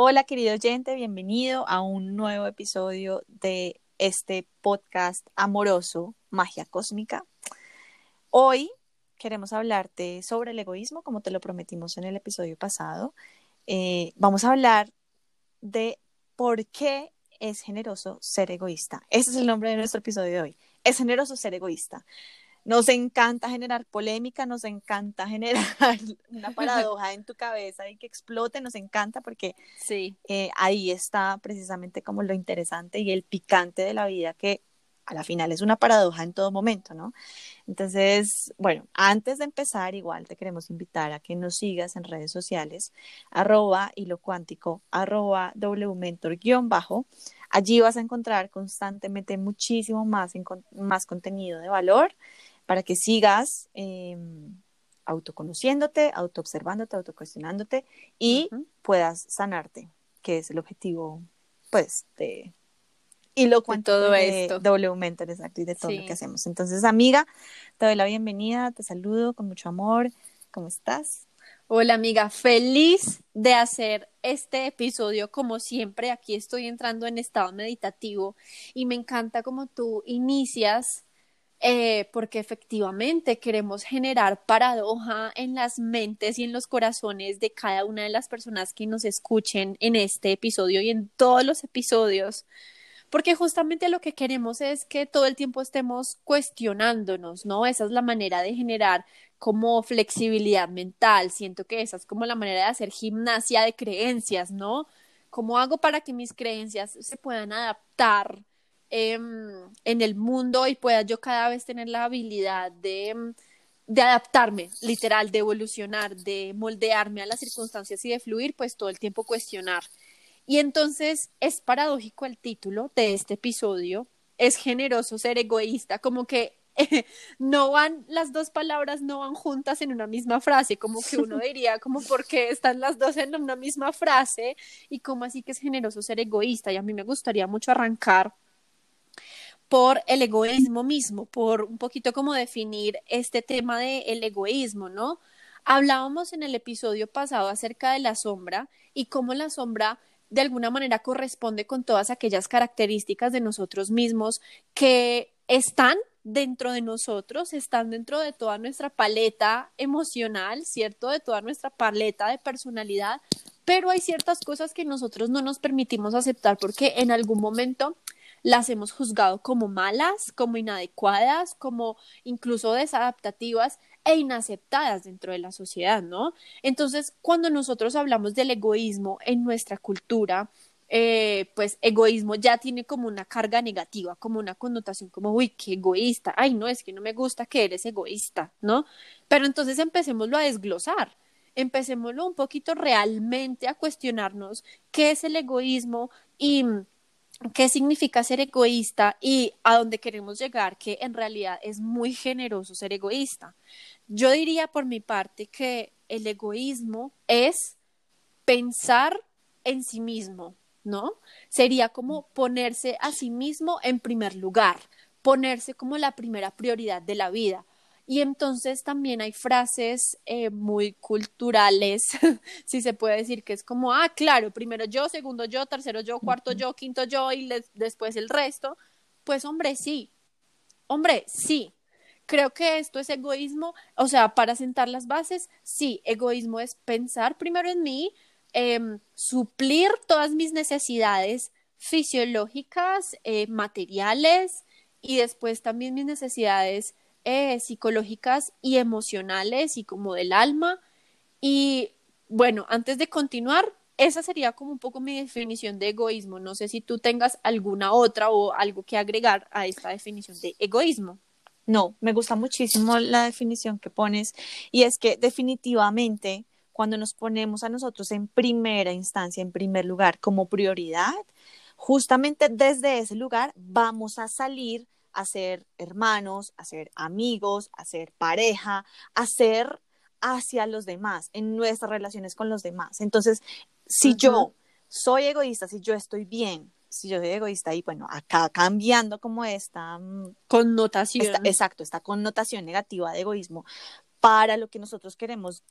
Hola querido oyente, bienvenido a un nuevo episodio de este podcast amoroso, Magia Cósmica. Hoy queremos hablarte sobre el egoísmo, como te lo prometimos en el episodio pasado. Eh, vamos a hablar de por qué es generoso ser egoísta. Ese es el nombre de nuestro episodio de hoy. Es generoso ser egoísta. Nos encanta generar polémica, nos encanta generar una paradoja en tu cabeza y que explote, nos encanta porque sí. Eh, ahí está precisamente como lo interesante y el picante de la vida que a la final es una paradoja en todo momento, ¿no? Entonces, bueno, antes de empezar, igual te queremos invitar a que nos sigas en redes sociales, arroba hilo cuántico, arroba wmentor guion bajo. Allí vas a encontrar constantemente muchísimo más, más contenido de valor para que sigas em, autoconociéndote, autoobservándote, autocuestionándote y puedas sanarte, que es el objetivo, pues, de y lo cuento todo esto. W Mentor, exacto, y de todo lo que hacemos. Entonces, amiga, te doy la bienvenida, te saludo con mucho amor. ¿Cómo estás? Hola amiga, feliz de hacer este episodio como siempre. Aquí estoy entrando en estado meditativo y me encanta como tú inicias eh, porque efectivamente queremos generar paradoja en las mentes y en los corazones de cada una de las personas que nos escuchen en este episodio y en todos los episodios porque justamente lo que queremos es que todo el tiempo estemos cuestionándonos, ¿no? Esa es la manera de generar como flexibilidad mental, siento que esa es como la manera de hacer gimnasia de creencias, ¿no? ¿Cómo hago para que mis creencias se puedan adaptar em, en el mundo y pueda yo cada vez tener la habilidad de, em, de adaptarme, literal, de evolucionar, de moldearme a las circunstancias y de fluir, pues todo el tiempo cuestionar. Y entonces es paradójico el título de este episodio, es generoso ser egoísta, como que no van, las dos palabras no van juntas en una misma frase, como que uno diría, como porque están las dos en una misma frase y como así que es generoso ser egoísta. Y a mí me gustaría mucho arrancar por el egoísmo mismo, por un poquito como definir este tema del el egoísmo, ¿no? Hablábamos en el episodio pasado acerca de la sombra y cómo la sombra de alguna manera corresponde con todas aquellas características de nosotros mismos que están dentro de nosotros, están dentro de toda nuestra paleta emocional, ¿cierto? De toda nuestra paleta de personalidad, pero hay ciertas cosas que nosotros no nos permitimos aceptar porque en algún momento las hemos juzgado como malas, como inadecuadas, como incluso desadaptativas e inaceptadas dentro de la sociedad, ¿no? Entonces, cuando nosotros hablamos del egoísmo en nuestra cultura, eh, pues egoísmo ya tiene como una carga negativa, como una connotación como, uy, qué egoísta, ay, no, es que no me gusta que eres egoísta, ¿no? Pero entonces empecémoslo a desglosar, empecémoslo un poquito realmente a cuestionarnos qué es el egoísmo y qué significa ser egoísta y a dónde queremos llegar, que en realidad es muy generoso ser egoísta. Yo diría por mi parte que el egoísmo es pensar en sí mismo, ¿no? Sería como ponerse a sí mismo en primer lugar, ponerse como la primera prioridad de la vida. Y entonces también hay frases eh, muy culturales, si se puede decir que es como, ah, claro, primero yo, segundo yo, tercero yo, cuarto yo, quinto yo y después el resto. Pues hombre, sí, hombre, sí. Creo que esto es egoísmo, o sea, para sentar las bases, sí, egoísmo es pensar primero en mí, em, suplir todas mis necesidades fisiológicas, eh, materiales y después también mis necesidades eh, psicológicas y emocionales y como del alma. Y bueno, antes de continuar, esa sería como un poco mi definición de egoísmo. No sé si tú tengas alguna otra o algo que agregar a esta definición de egoísmo. No, me gusta muchísimo la definición que pones y es que definitivamente cuando nos ponemos a nosotros en primera instancia, en primer lugar, como prioridad, justamente desde ese lugar vamos a salir a ser hermanos, a ser amigos, a ser pareja, a ser hacia los demás, en nuestras relaciones con los demás. Entonces, si yo soy egoísta, si yo estoy bien, si yo soy egoísta y bueno, acá cambiando como esta mm, connotación. exacto, esta connotación negativa de egoísmo para lo que nosotros queremos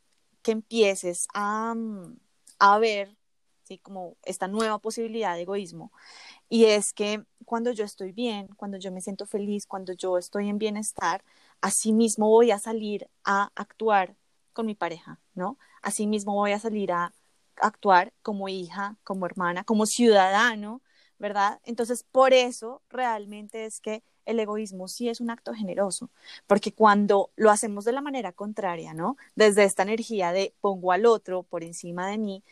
que empieces a, mm, a ver ¿sí? Como esta nueva posibilidad de egoísmo. Y es que cuando yo estoy bien, cuando yo me siento feliz, cuando yo estoy en bienestar, así mismo voy a salir a actuar con mi pareja, ¿no? Así mismo voy a salir a actuar como hija, como hermana, como ciudadano, ¿verdad? Entonces, por eso realmente es que el egoísmo sí es un acto generoso, porque cuando lo hacemos de la manera contraria, ¿no? Desde esta energía de pongo al otro por encima de mí,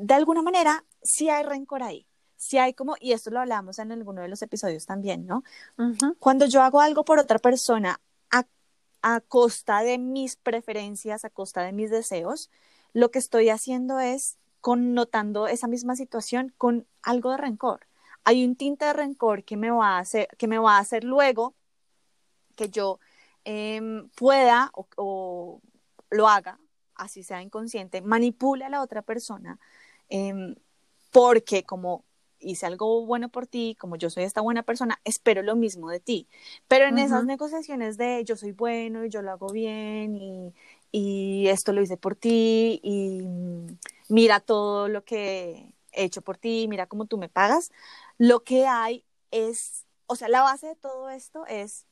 de alguna manera sí hay rencor ahí. Sí hay como, y esto lo hablamos en alguno de los episodios también, ¿no? Cuando yo hago algo por otra persona a, a costa de mis preferencias, a costa de mis deseos, lo que estoy haciendo es connotando esa misma situación con algo de rencor. Hay un tinte de rencor que me va a hacer, que me va a hacer luego que yo em, pueda o, o, lo haga, así sea inconsciente, manipule a la otra persona Em, porque como hice algo bueno por ti, como yo soy esta buena persona, espero lo mismo de ti. Pero en esas negociaciones de yo soy bueno y yo lo hago bien y, y esto lo hice por ti y mira todo lo que he hecho por ti, mira cómo tú me pagas, lo que hay es, o sea, la base de todo esto es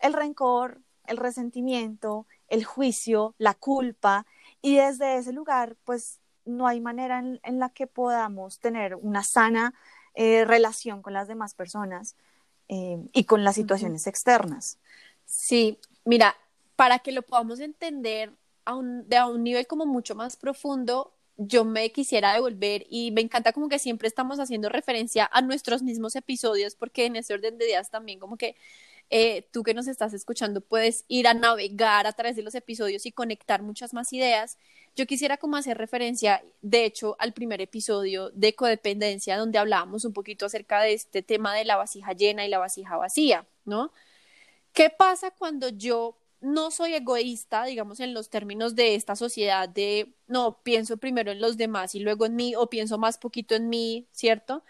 el rencor, el resentimiento, el juicio, la culpa y desde ese lugar, pues no hay manera en, la que podamos tener una sana eh, relación con las demás personas eh, y con las situaciones externas. Sí, mira, para que lo podamos entender a un, de a un nivel como mucho más profundo, yo me quisiera devolver y me encanta como que siempre estamos haciendo referencia a nuestros mismos episodios porque en ese orden de días también como que eh, tú que nos estás escuchando puedes ir a navegar a través de los episodios y conectar muchas más ideas. Yo quisiera como hacer referencia, de hecho, al primer episodio de codependencia, donde hablábamos un poquito acerca de este tema de la vasija llena y la vasija vacía, ¿no? ¿Qué pasa cuando yo no soy egoísta, digamos, en los términos de esta sociedad de, no, pienso primero en los demás y luego en mí, o pienso más poquito en mí, ¿cierto?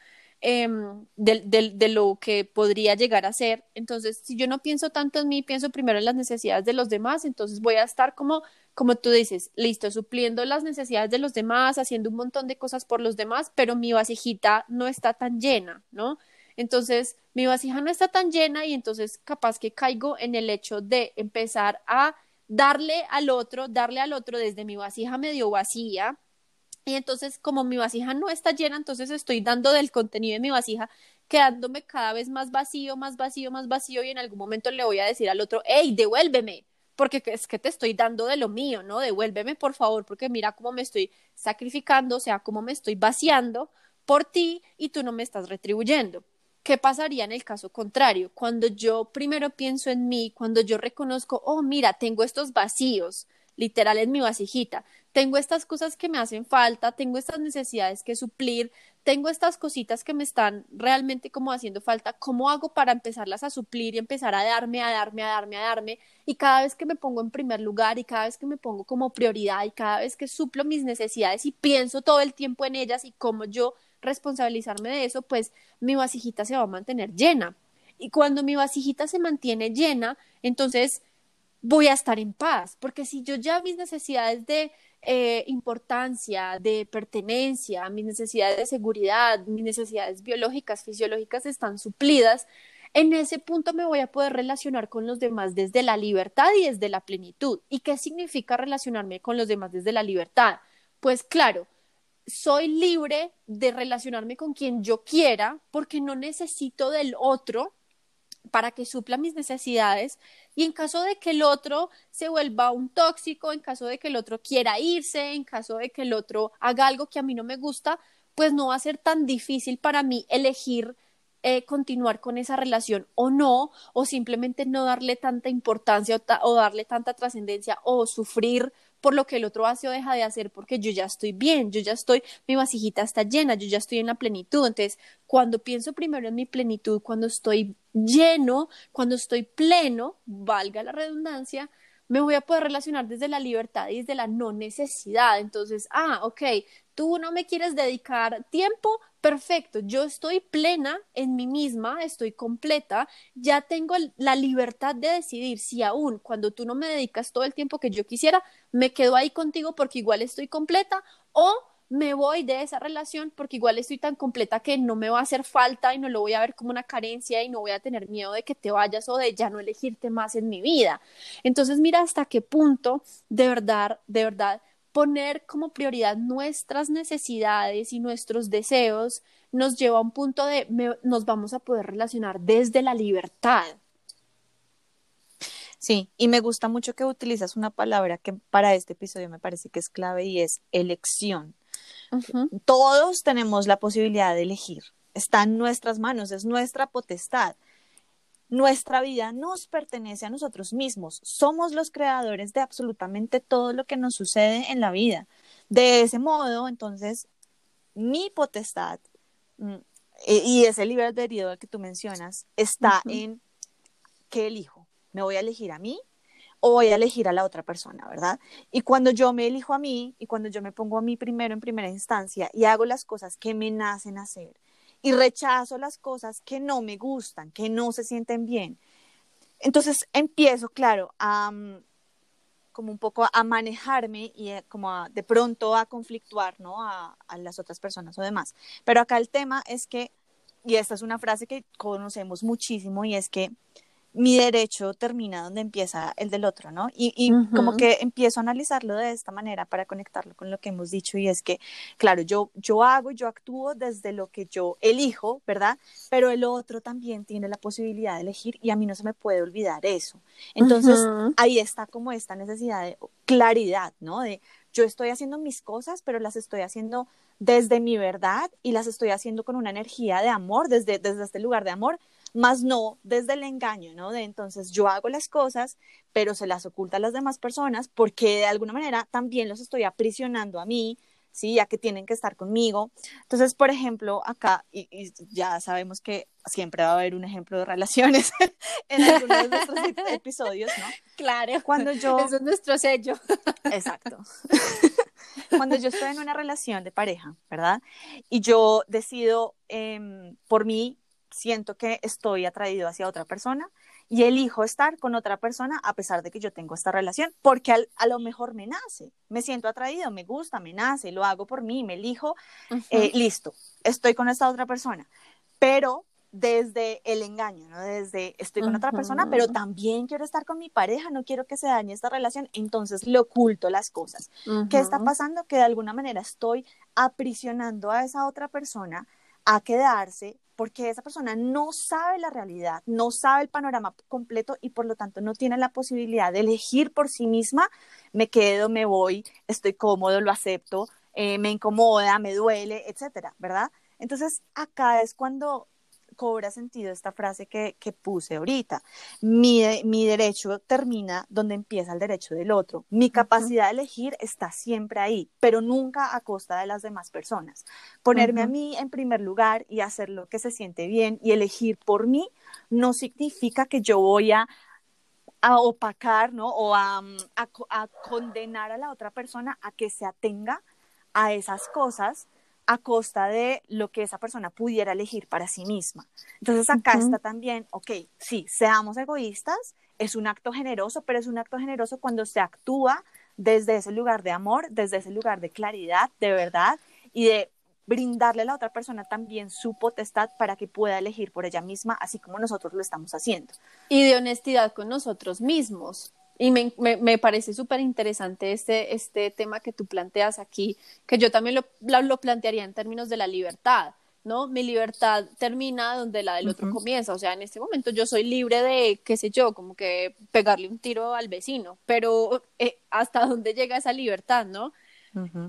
Em, de, lo que podría llegar a ser. Entonces, si yo no pienso tanto en mí, pienso primero en las necesidades de los demás, entonces voy a estar como, como tú dices, listo, supliendo las necesidades de los demás, haciendo un montón de cosas por los demás, pero mi vasijita no está tan llena, ¿no? Entonces, mi vasija no está tan llena y entonces capaz que caigo en el hecho de empezar a darle al otro, darle al otro desde mi vasija medio vacía, y entonces, como mi vasija no está llena, entonces estoy dando del contenido de mi vasija, quedándome cada vez más vacío, más vacío, más vacío, y en algún momento le voy a decir al otro, hey, devuélveme, porque es que te estoy dando de lo mío, ¿no? Devuélveme, por favor, porque mira cómo me estoy sacrificando, o sea, cómo me estoy vaciando por ti y tú no me estás retribuyendo. ¿Qué pasaría en el caso contrario? Cuando yo primero pienso en mí, cuando yo reconozco, oh, mira, tengo estos vacíos, literal en mi vasijita. Tengo estas cosas que me hacen falta, tengo estas necesidades que suplir, tengo estas cositas que me están realmente como haciendo falta. ¿Cómo hago para empezarlas a suplir y empezar a darme, a darme, a darme, a darme? Y cada vez que me pongo en primer lugar y cada vez que me pongo como prioridad y cada vez que suplo mis necesidades y pienso todo el tiempo en ellas y cómo yo responsabilizarme de eso, pues mi vasijita se va a mantener llena. Y cuando mi vasijita se mantiene llena, entonces voy a estar en paz, porque si yo ya mis necesidades de eh, importancia, de pertenencia, mis necesidades de seguridad, mis necesidades biológicas, fisiológicas están suplidas, en ese punto me voy a poder relacionar con los demás desde la libertad y desde la plenitud. ¿Y qué significa relacionarme con los demás desde la libertad? Pues claro, soy libre de relacionarme con quien yo quiera porque no necesito del otro para que supla mis necesidades y en caso de que el otro se vuelva un tóxico, en caso de que el otro quiera irse, en caso de que el otro haga algo que a mí no me gusta, pues no va a ser tan difícil para mí elegir eh, continuar con esa relación o no, o simplemente no darle tanta importancia o, o darle tanta trascendencia o sufrir por lo que el otro hace o deja de hacer, porque yo ya estoy bien, yo ya estoy, mi vasijita está llena, yo ya estoy en la plenitud. Entonces, cuando pienso primero en mi plenitud, cuando estoy lleno, cuando estoy pleno, valga la redundancia, me voy a poder relacionar desde la libertad y desde la no necesidad. Entonces, ah, ok, tú no me quieres dedicar tiempo, perfecto, yo estoy plena en mí misma, estoy completa, ya tengo la libertad de decidir si aún cuando tú no me dedicas todo el tiempo que yo quisiera, me quedo ahí contigo porque igual estoy completa o me voy de esa relación porque igual estoy tan completa que no me va a hacer falta y no lo voy a ver como una carencia y no voy a tener miedo de que te vayas o de ya no elegirte más en mi vida. Entonces mira hasta qué punto de verdad, de verdad, poner como prioridad nuestras necesidades y nuestros deseos nos lleva a un punto de nos vamos a poder relacionar desde la libertad. Sí, y me gusta mucho que utilizas una palabra que para este episodio me parece que es clave y es elección. Todos tenemos la posibilidad de elegir. Está en nuestras manos, es nuestra potestad. Nuestra vida nos pertenece a nosotros mismos. Somos los creadores de absolutamente todo lo que nos sucede en la vida. De ese modo, entonces, mi potestad mm, e, y ese libre albedrío que tú mencionas está en qué elijo me voy a elegir a mí o voy a elegir a la otra persona, ¿verdad? Y cuando yo me elijo a mí y cuando yo me pongo a mí primero en primera instancia y hago las cosas que me nacen hacer y rechazo las cosas que no me gustan, que no se sienten bien, entonces empiezo, claro, a mm, como un poco a manejarme y eh, como de pronto a conflictuar, ¿no? A, a las otras personas o demás. Pero acá el tema es que, y esta es una frase que conocemos muchísimo, y es que mi derecho termina donde empieza el del otro, ¿no? Y, y como que empiezo a analizarlo de esta manera para conectarlo con lo que hemos dicho y es que, claro, yo, yo hago, yo actúo desde lo que yo elijo, ¿verdad? Pero el otro también tiene la posibilidad de elegir y a mí no se me puede olvidar eso. Entonces, ahí está como esta necesidad de claridad, ¿no? De yo estoy haciendo mis cosas, pero las estoy haciendo desde mi verdad y las estoy haciendo con una energía de amor, desde, desde este lugar de amor, más no desde el engaño, ¿no? De entonces yo hago las cosas, pero se las oculta a las demás personas porque de alguna manera también los estoy aprisionando a mí, ¿sí? Ya que tienen que estar conmigo. Entonces, por ejemplo, acá, y, ya sabemos que siempre va a haber un ejemplo de relaciones en algunos de nuestros episodios, ¿no? Claro. Cuando yo... Eso es nuestro sello. Exacto. Cuando yo estoy en una relación de pareja, ¿verdad? Y yo decido em, por mí siento que estoy atraído hacia otra persona y elijo estar con otra persona a pesar de que yo tengo esta relación, porque a lo mejor me nace, me siento atraído, me gusta, me nace, lo hago por mí, me elijo, eh, listo, estoy con esta otra persona, pero desde el engaño, ¿no? Desde estoy con otra persona, pero también quiero estar con mi pareja, no quiero que se dañe esta relación, entonces le oculto las cosas. ¿Qué está pasando? Que de alguna manera estoy aprisionando a esa otra persona a quedarse porque esa persona no sabe la realidad, no sabe el panorama completo y por lo tanto no tiene la posibilidad de elegir por sí misma, me quedo, me voy, estoy cómodo, lo acepto, eh, me incomoda, me duele, etcétera, ¿verdad? Entonces acá es cuando cobra sentido esta frase que, puse ahorita. Mi, mi, derecho termina donde empieza el derecho del otro. Mi capacidad de elegir está siempre ahí, pero nunca a costa de las demás personas. Ponerme a mí en primer lugar y hacer lo que se siente bien y elegir por mí no significa que yo voy a a opacar, ¿no? O a, a condenar a la otra persona a que se atenga a esas cosas a costa de lo que esa persona pudiera elegir para sí misma. Entonces acá está también, ok, sí, seamos egoístas, es un acto generoso, pero es un acto generoso cuando se actúa desde ese lugar de amor, desde ese lugar de claridad, de verdad y de brindarle a la otra persona también su potestad para que pueda elegir por ella misma, así como nosotros lo estamos haciendo. Y de honestidad con nosotros mismos. Y me, me, parece súper interesante este, este tema que tú planteas aquí, que yo también lo, lo, plantearía en términos de la libertad, ¿no? Mi libertad termina donde la del otro comienza, o sea, en este momento yo soy libre de, qué sé yo, como que pegarle un tiro al vecino, pero eh, hasta dónde llega esa libertad, ¿no?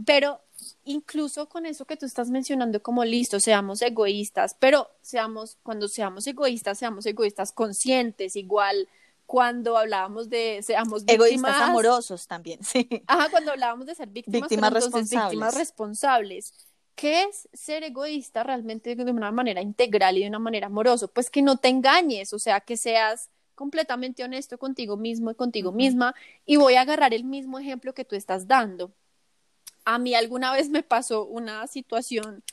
Pero incluso con eso que tú estás mencionando como listo, seamos egoístas, pero seamos, cuando seamos egoístas, seamos egoístas conscientes, igual cuando hablábamos de seamos víctimas, egoístas amorosos también, sí. Ajá, cuando hablábamos de ser víctimas, víctimas responsables. víctimas responsables. ¿Qué es ser egoísta realmente de una manera integral y de una manera amorosa? Pues que no te engañes, o sea, que seas completamente honesto contigo mismo y contigo misma. Y voy a agarrar el mismo ejemplo que tú estás dando. A mí alguna vez me pasó una situación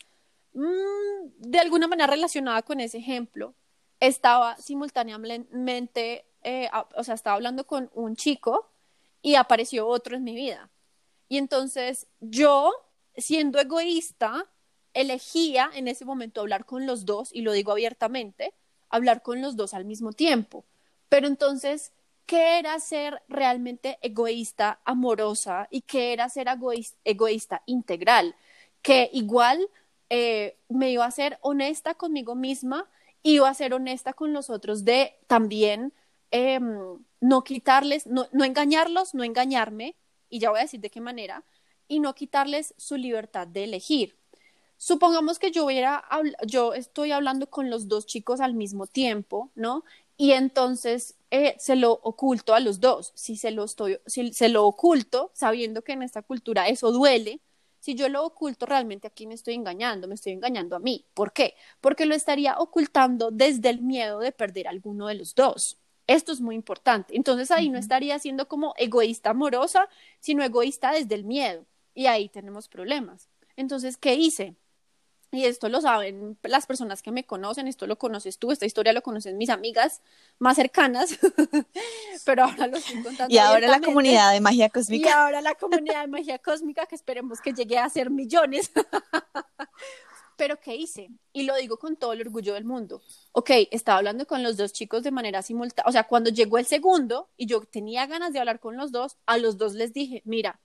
mmm, de alguna manera relacionada con ese ejemplo. Estaba simultáneamente eh, o sea, estaba hablando con un chico y apareció otro en mi vida. Y entonces yo siendo egoísta, elegía en ese momento hablar con los dos, y lo digo abiertamente, hablar con los dos al mismo tiempo. Pero entonces, ¿qué era ser realmente egoísta, amorosa? ¿Y qué era ser egoísta, integral? Que igual eh, me iba a ser honesta conmigo misma, iba a ser honesta con los otros de también em, no quitarles, no, engañarlos, no engañarme, y ya voy a decir de qué manera, y no quitarles su libertad de elegir. Supongamos que yo hubiera, yo estoy hablando con los dos chicos al mismo tiempo, ¿no? Y entonces eh, se lo oculto a los dos. Si se lo estoy, si se lo oculto, sabiendo que en esta cultura eso duele, si yo lo oculto, realmente aquí me estoy engañando, me estoy engañando a mí. ¿Por qué? Porque lo estaría ocultando desde el miedo de perder alguno de los dos. Esto es muy importante. Entonces ahí no estaría siendo como egoísta amorosa, sino egoísta desde el miedo. Y ahí tenemos problemas. Entonces, ¿qué hice? y esto lo saben las personas que me conocen, esto lo conoces tú, esta historia lo conocen mis amigas más cercanas, pero ahora lo estoy contando. Y ahora la comunidad de magia cósmica. Y ahora la comunidad de magia cósmica, que esperemos que llegue a ser millones. pero ¿qué hice? Y lo digo con todo el orgullo del mundo. Ok, estaba hablando con los dos chicos de manera simultánea, o sea, cuando llegó el segundo y yo tenía ganas de hablar con los dos, a los dos les dije, mira,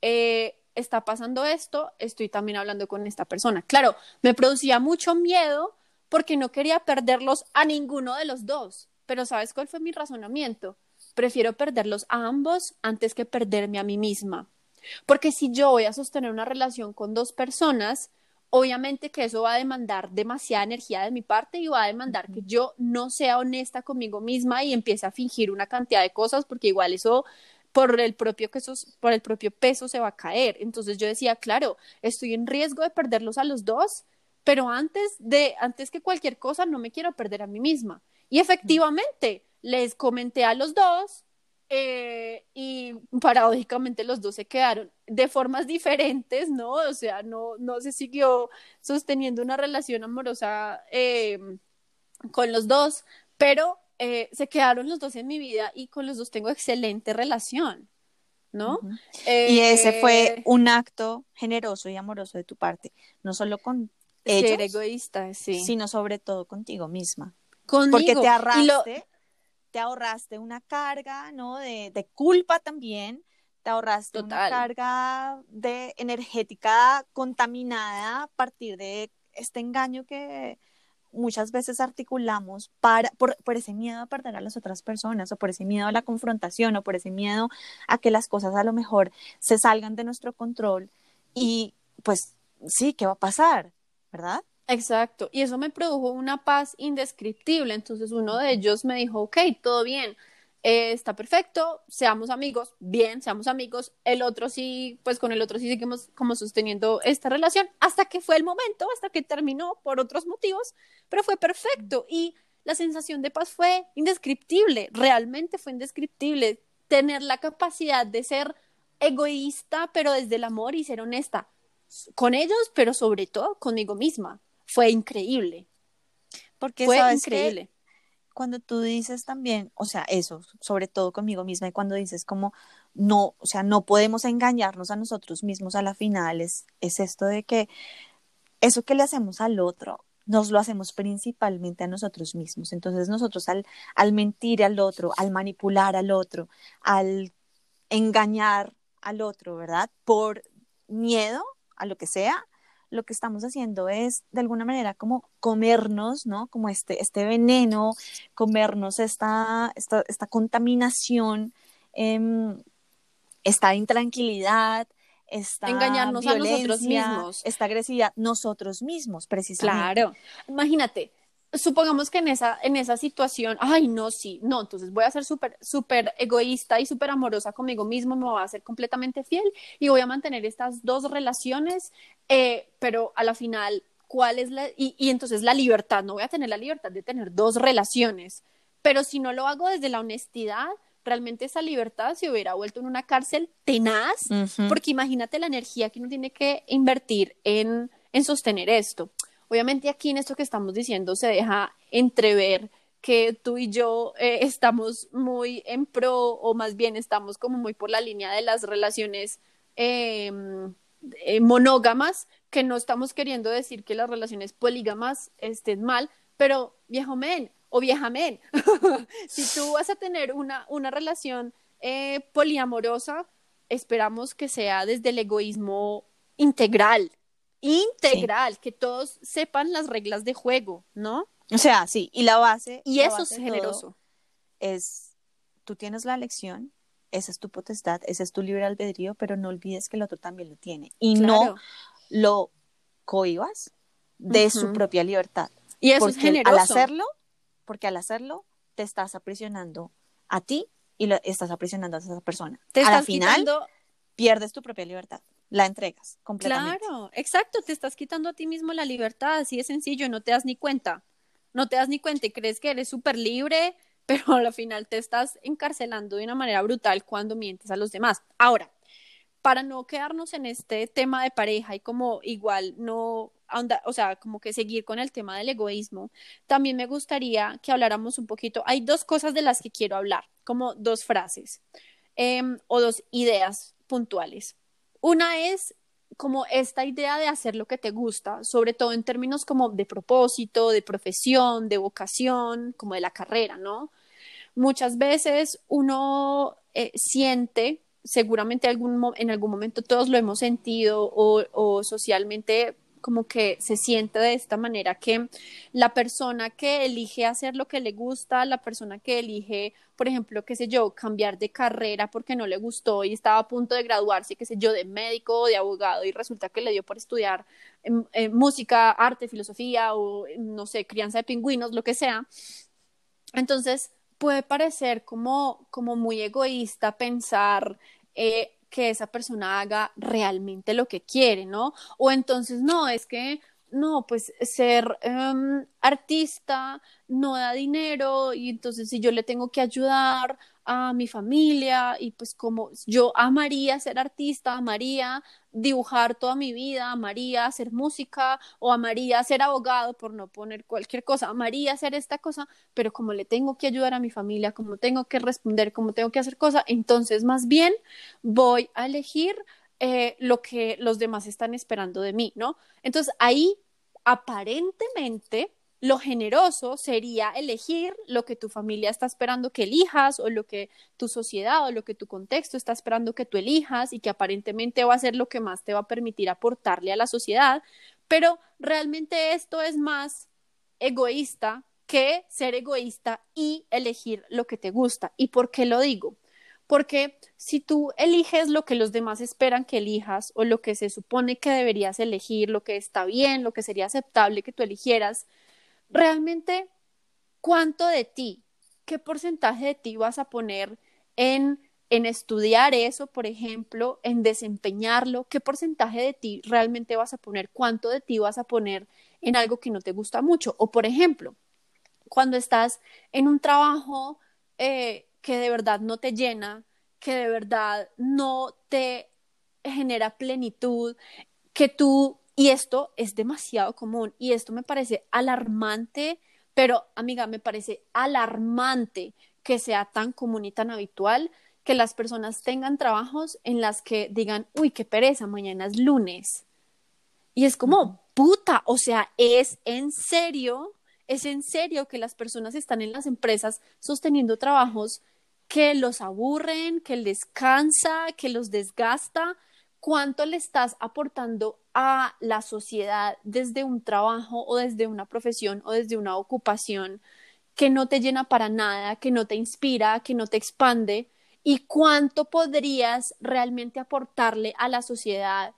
eh, está pasando esto, estoy también hablando con esta persona. Claro, me producía mucho miedo porque no quería perderlos a ninguno de los dos, pero ¿sabes cuál fue mi razonamiento? Prefiero perderlos a ambos antes que perderme a mí misma. Porque si yo voy a sostener una relación con dos personas, obviamente que eso va a demandar demasiada energía de mi parte y va a demandar que yo no sea honesta conmigo misma y empiece a fingir una cantidad de cosas, porque igual eso por el propio peso, por el propio peso se va a caer. Entonces yo decía, claro, estoy en riesgo de perderlos a los dos, pero antes de, antes que cualquier cosa, no me quiero perder a mí misma. Y efectivamente, les comenté a los dos eh, y paradójicamente los dos se quedaron de formas diferentes, ¿no? O sea, no, no se siguió sosteniendo una relación amorosa eh, con los dos, pero eh, se quedaron los dos en mi vida y con los dos tengo excelente relación, ¿no? y ese fue eh, un acto generoso y amoroso de tu parte, no solo con ellos, ser egoísta, sí. sino sobre todo contigo misma. Porque te ahorraste, te ahorraste una carga, ¿no? De, de culpa también, te ahorraste una carga de energética contaminada a partir de este engaño que, muchas veces articulamos para, por, por, ese miedo a perder a las otras personas o por ese miedo a la confrontación o por ese miedo a que las cosas a lo mejor se salgan de nuestro control y pues sí, ¿qué va a pasar? ¿Verdad? Exacto, y eso me produjo una paz indescriptible. Entonces uno de ellos me dijo, ok, todo bien, eh, está perfecto, seamos amigos, bien, seamos amigos. El otro sí, pues con el otro sí seguimos como sosteniendo esta relación hasta que fue el momento, hasta que terminó por otros motivos, pero fue perfecto y la sensación de paz fue indescriptible, realmente fue indescriptible. Tener la capacidad de ser egoísta, pero desde el amor y ser honesta con ellos, pero sobre todo conmigo misma. Fue increíble. Porque fue increíble cuando tú dices también, o sea, eso, sobre todo conmigo misma, y cuando dices como, no, o sea, no podemos engañarnos a nosotros mismos a la final, es, esto de que eso que le hacemos al otro, nos lo hacemos principalmente a nosotros mismos. Entonces nosotros al, al mentir al otro, al manipular al otro, al engañar al otro, ¿verdad? Por miedo a lo que sea, lo que estamos haciendo es de alguna manera como comernos, ¿no? Como este, este veneno, comernos esta, esta, esta contaminación, eh, esta intranquilidad, esta engañarnos a nosotros mismos, esta agresividad, nosotros mismos, precisamente. Claro, imagínate, supongamos que en esa, en esa situación, ay, no, sí, no, entonces voy a ser súper, súper egoísta y súper amorosa conmigo mismo, me voy a ser completamente fiel y voy a mantener estas dos relaciones, eh, pero a la final, ¿cuál es la, y, y entonces la libertad, no voy a tener la libertad de tener dos relaciones, pero si no lo hago desde la honestidad, realmente esa libertad se hubiera vuelto en una cárcel tenaz, porque imagínate la energía que uno tiene que invertir en, en sostener esto. Obviamente aquí en esto que estamos diciendo se deja entrever que tú y yo eh, estamos muy en pro o más bien estamos como muy por la línea de las relaciones em, eh, monógamas, que no estamos queriendo decir que las relaciones polígamas estén mal, pero viejo men o vieja men, si tú vas a tener una, una relación eh, poliamorosa, esperamos que sea desde el egoísmo integral, integral, que todos sepan las reglas de juego, ¿no? O sea, sí, y la base. Y eso es generoso. Es, tú tienes la elección, esa es tu potestad, ese es tu libre albedrío, pero no olvides que el otro también lo tiene. Y no lo cohibas de su propia libertad. Y eso es generoso. Al hacerlo, porque al hacerlo, te estás aprisionando a ti y lo, estás aprisionando a esa persona. Te al final, pierdes tu propia libertad la entregas completamente. Claro, exacto, te estás quitando a ti mismo la libertad, así de sencillo, no te das ni cuenta, no te das ni cuenta y crees que eres súper libre, pero al final te estás encarcelando de una manera brutal cuando mientes a los demás. Ahora, para no quedarnos en este tema de pareja y como igual no o sea, como que seguir con el tema del egoísmo, también me gustaría que habláramos un poquito, hay dos cosas de las que quiero hablar, como dos frases em, o dos ideas puntuales. Una es como esta idea de hacer lo que te gusta, sobre todo en términos como de propósito, de profesión, de vocación, como de la carrera, ¿no? Muchas veces uno eh, siente, seguramente algún, en algún momento todos lo hemos sentido o, o socialmente como que se siente de esta manera que la persona que elige hacer lo que le gusta, la persona que elige, por ejemplo, qué sé yo, cambiar de carrera porque no le gustó y estaba a punto de graduarse, qué sé yo, de médico o de abogado y resulta que le dio por estudiar música, arte, filosofía o no sé, crianza de pingüinos, lo que sea. Entonces, puede parecer como, como muy egoísta pensar eh, que esa persona haga realmente lo que quiere, ¿no? O entonces, no, es que, no, pues ser em, artista no da dinero y entonces si yo le tengo que ayudar a mi familia y pues como yo amaría ser artista, amaría dibujar toda mi vida, amaría hacer música o amaría ser abogado por no poner cualquier cosa, amaría hacer esta cosa, pero como le tengo que ayudar a mi familia, como tengo que responder, como tengo que hacer cosas, entonces más bien voy a elegir eh, lo que los demás están esperando de mí, ¿no? Entonces ahí aparentemente lo generoso sería elegir lo que tu familia está esperando que elijas o lo que tu sociedad o lo que tu contexto está esperando que tú elijas y que aparentemente va a ser lo que más te va a permitir aportarle a la sociedad, pero realmente esto es más egoísta que ser egoísta y elegir lo que te gusta. ¿Y por qué lo digo? Porque si tú eliges lo que los demás esperan que elijas o lo que se supone que deberías elegir, lo que está bien, lo que sería aceptable que tú eligieras, realmente cuánto de ti, qué porcentaje de ti vas a poner en, en estudiar eso, por ejemplo, en desempeñarlo, qué porcentaje de ti realmente vas a poner, cuánto de ti vas a poner en algo que no te gusta mucho. O, por ejemplo, cuando estás en un trabajo eh, que de verdad no te llena, que de verdad no te genera plenitud, que tú y esto es demasiado común y esto me parece alarmante, pero amiga, me parece alarmante que sea tan común y tan habitual que las personas tengan trabajos en las que digan, uy, qué pereza, mañana es lunes. Y es como, puta, o sea, es en serio, es en serio que las personas están en las empresas sosteniendo trabajos que los aburren, que les cansa, que los desgasta, cuánto le estás aportando a la sociedad desde un trabajo o desde una profesión o desde una ocupación que no te llena para nada, que no te inspira, que no te expande y cuánto podrías realmente aportarle a la sociedad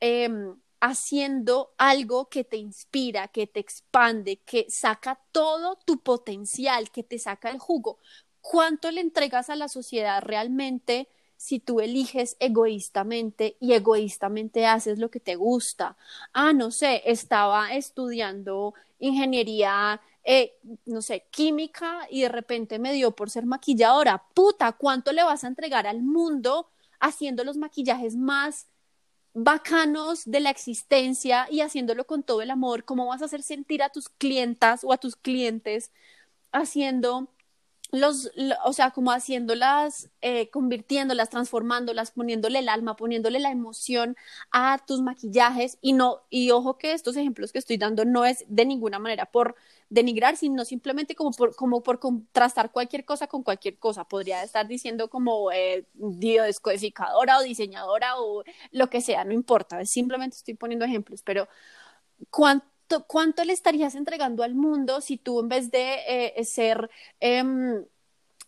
em, haciendo algo que te inspira, que te expande, que saca todo tu potencial, que te saca el jugo. ¿Cuánto le entregas a la sociedad realmente? Si tú eliges egoístamente y egoístamente haces lo que te gusta. Ah, no sé, estaba estudiando ingeniería, eh, no sé, química y de repente me dio por ser maquilladora. Puta, ¿cuánto le vas a entregar al mundo haciendo los maquillajes más bacanos de la existencia y haciéndolo con todo el amor? ¿Cómo vas a hacer sentir a tus clientas o a tus clientes haciendo los, o sea, como haciéndolas, eh, convirtiéndolas, transformándolas, poniéndole el alma, poniéndole la emoción a tus maquillajes y no, y ojo que estos ejemplos que estoy dando no es de ninguna manera por denigrar, sino simplemente como por, como por contrastar cualquier cosa con cualquier cosa. Podría estar diciendo como eh, o diseñadora o lo que sea, no importa, simplemente estoy poniendo ejemplos, pero ¿cuánto ¿cuánto le estarías entregando al mundo si tú en vez de eh, ser, em,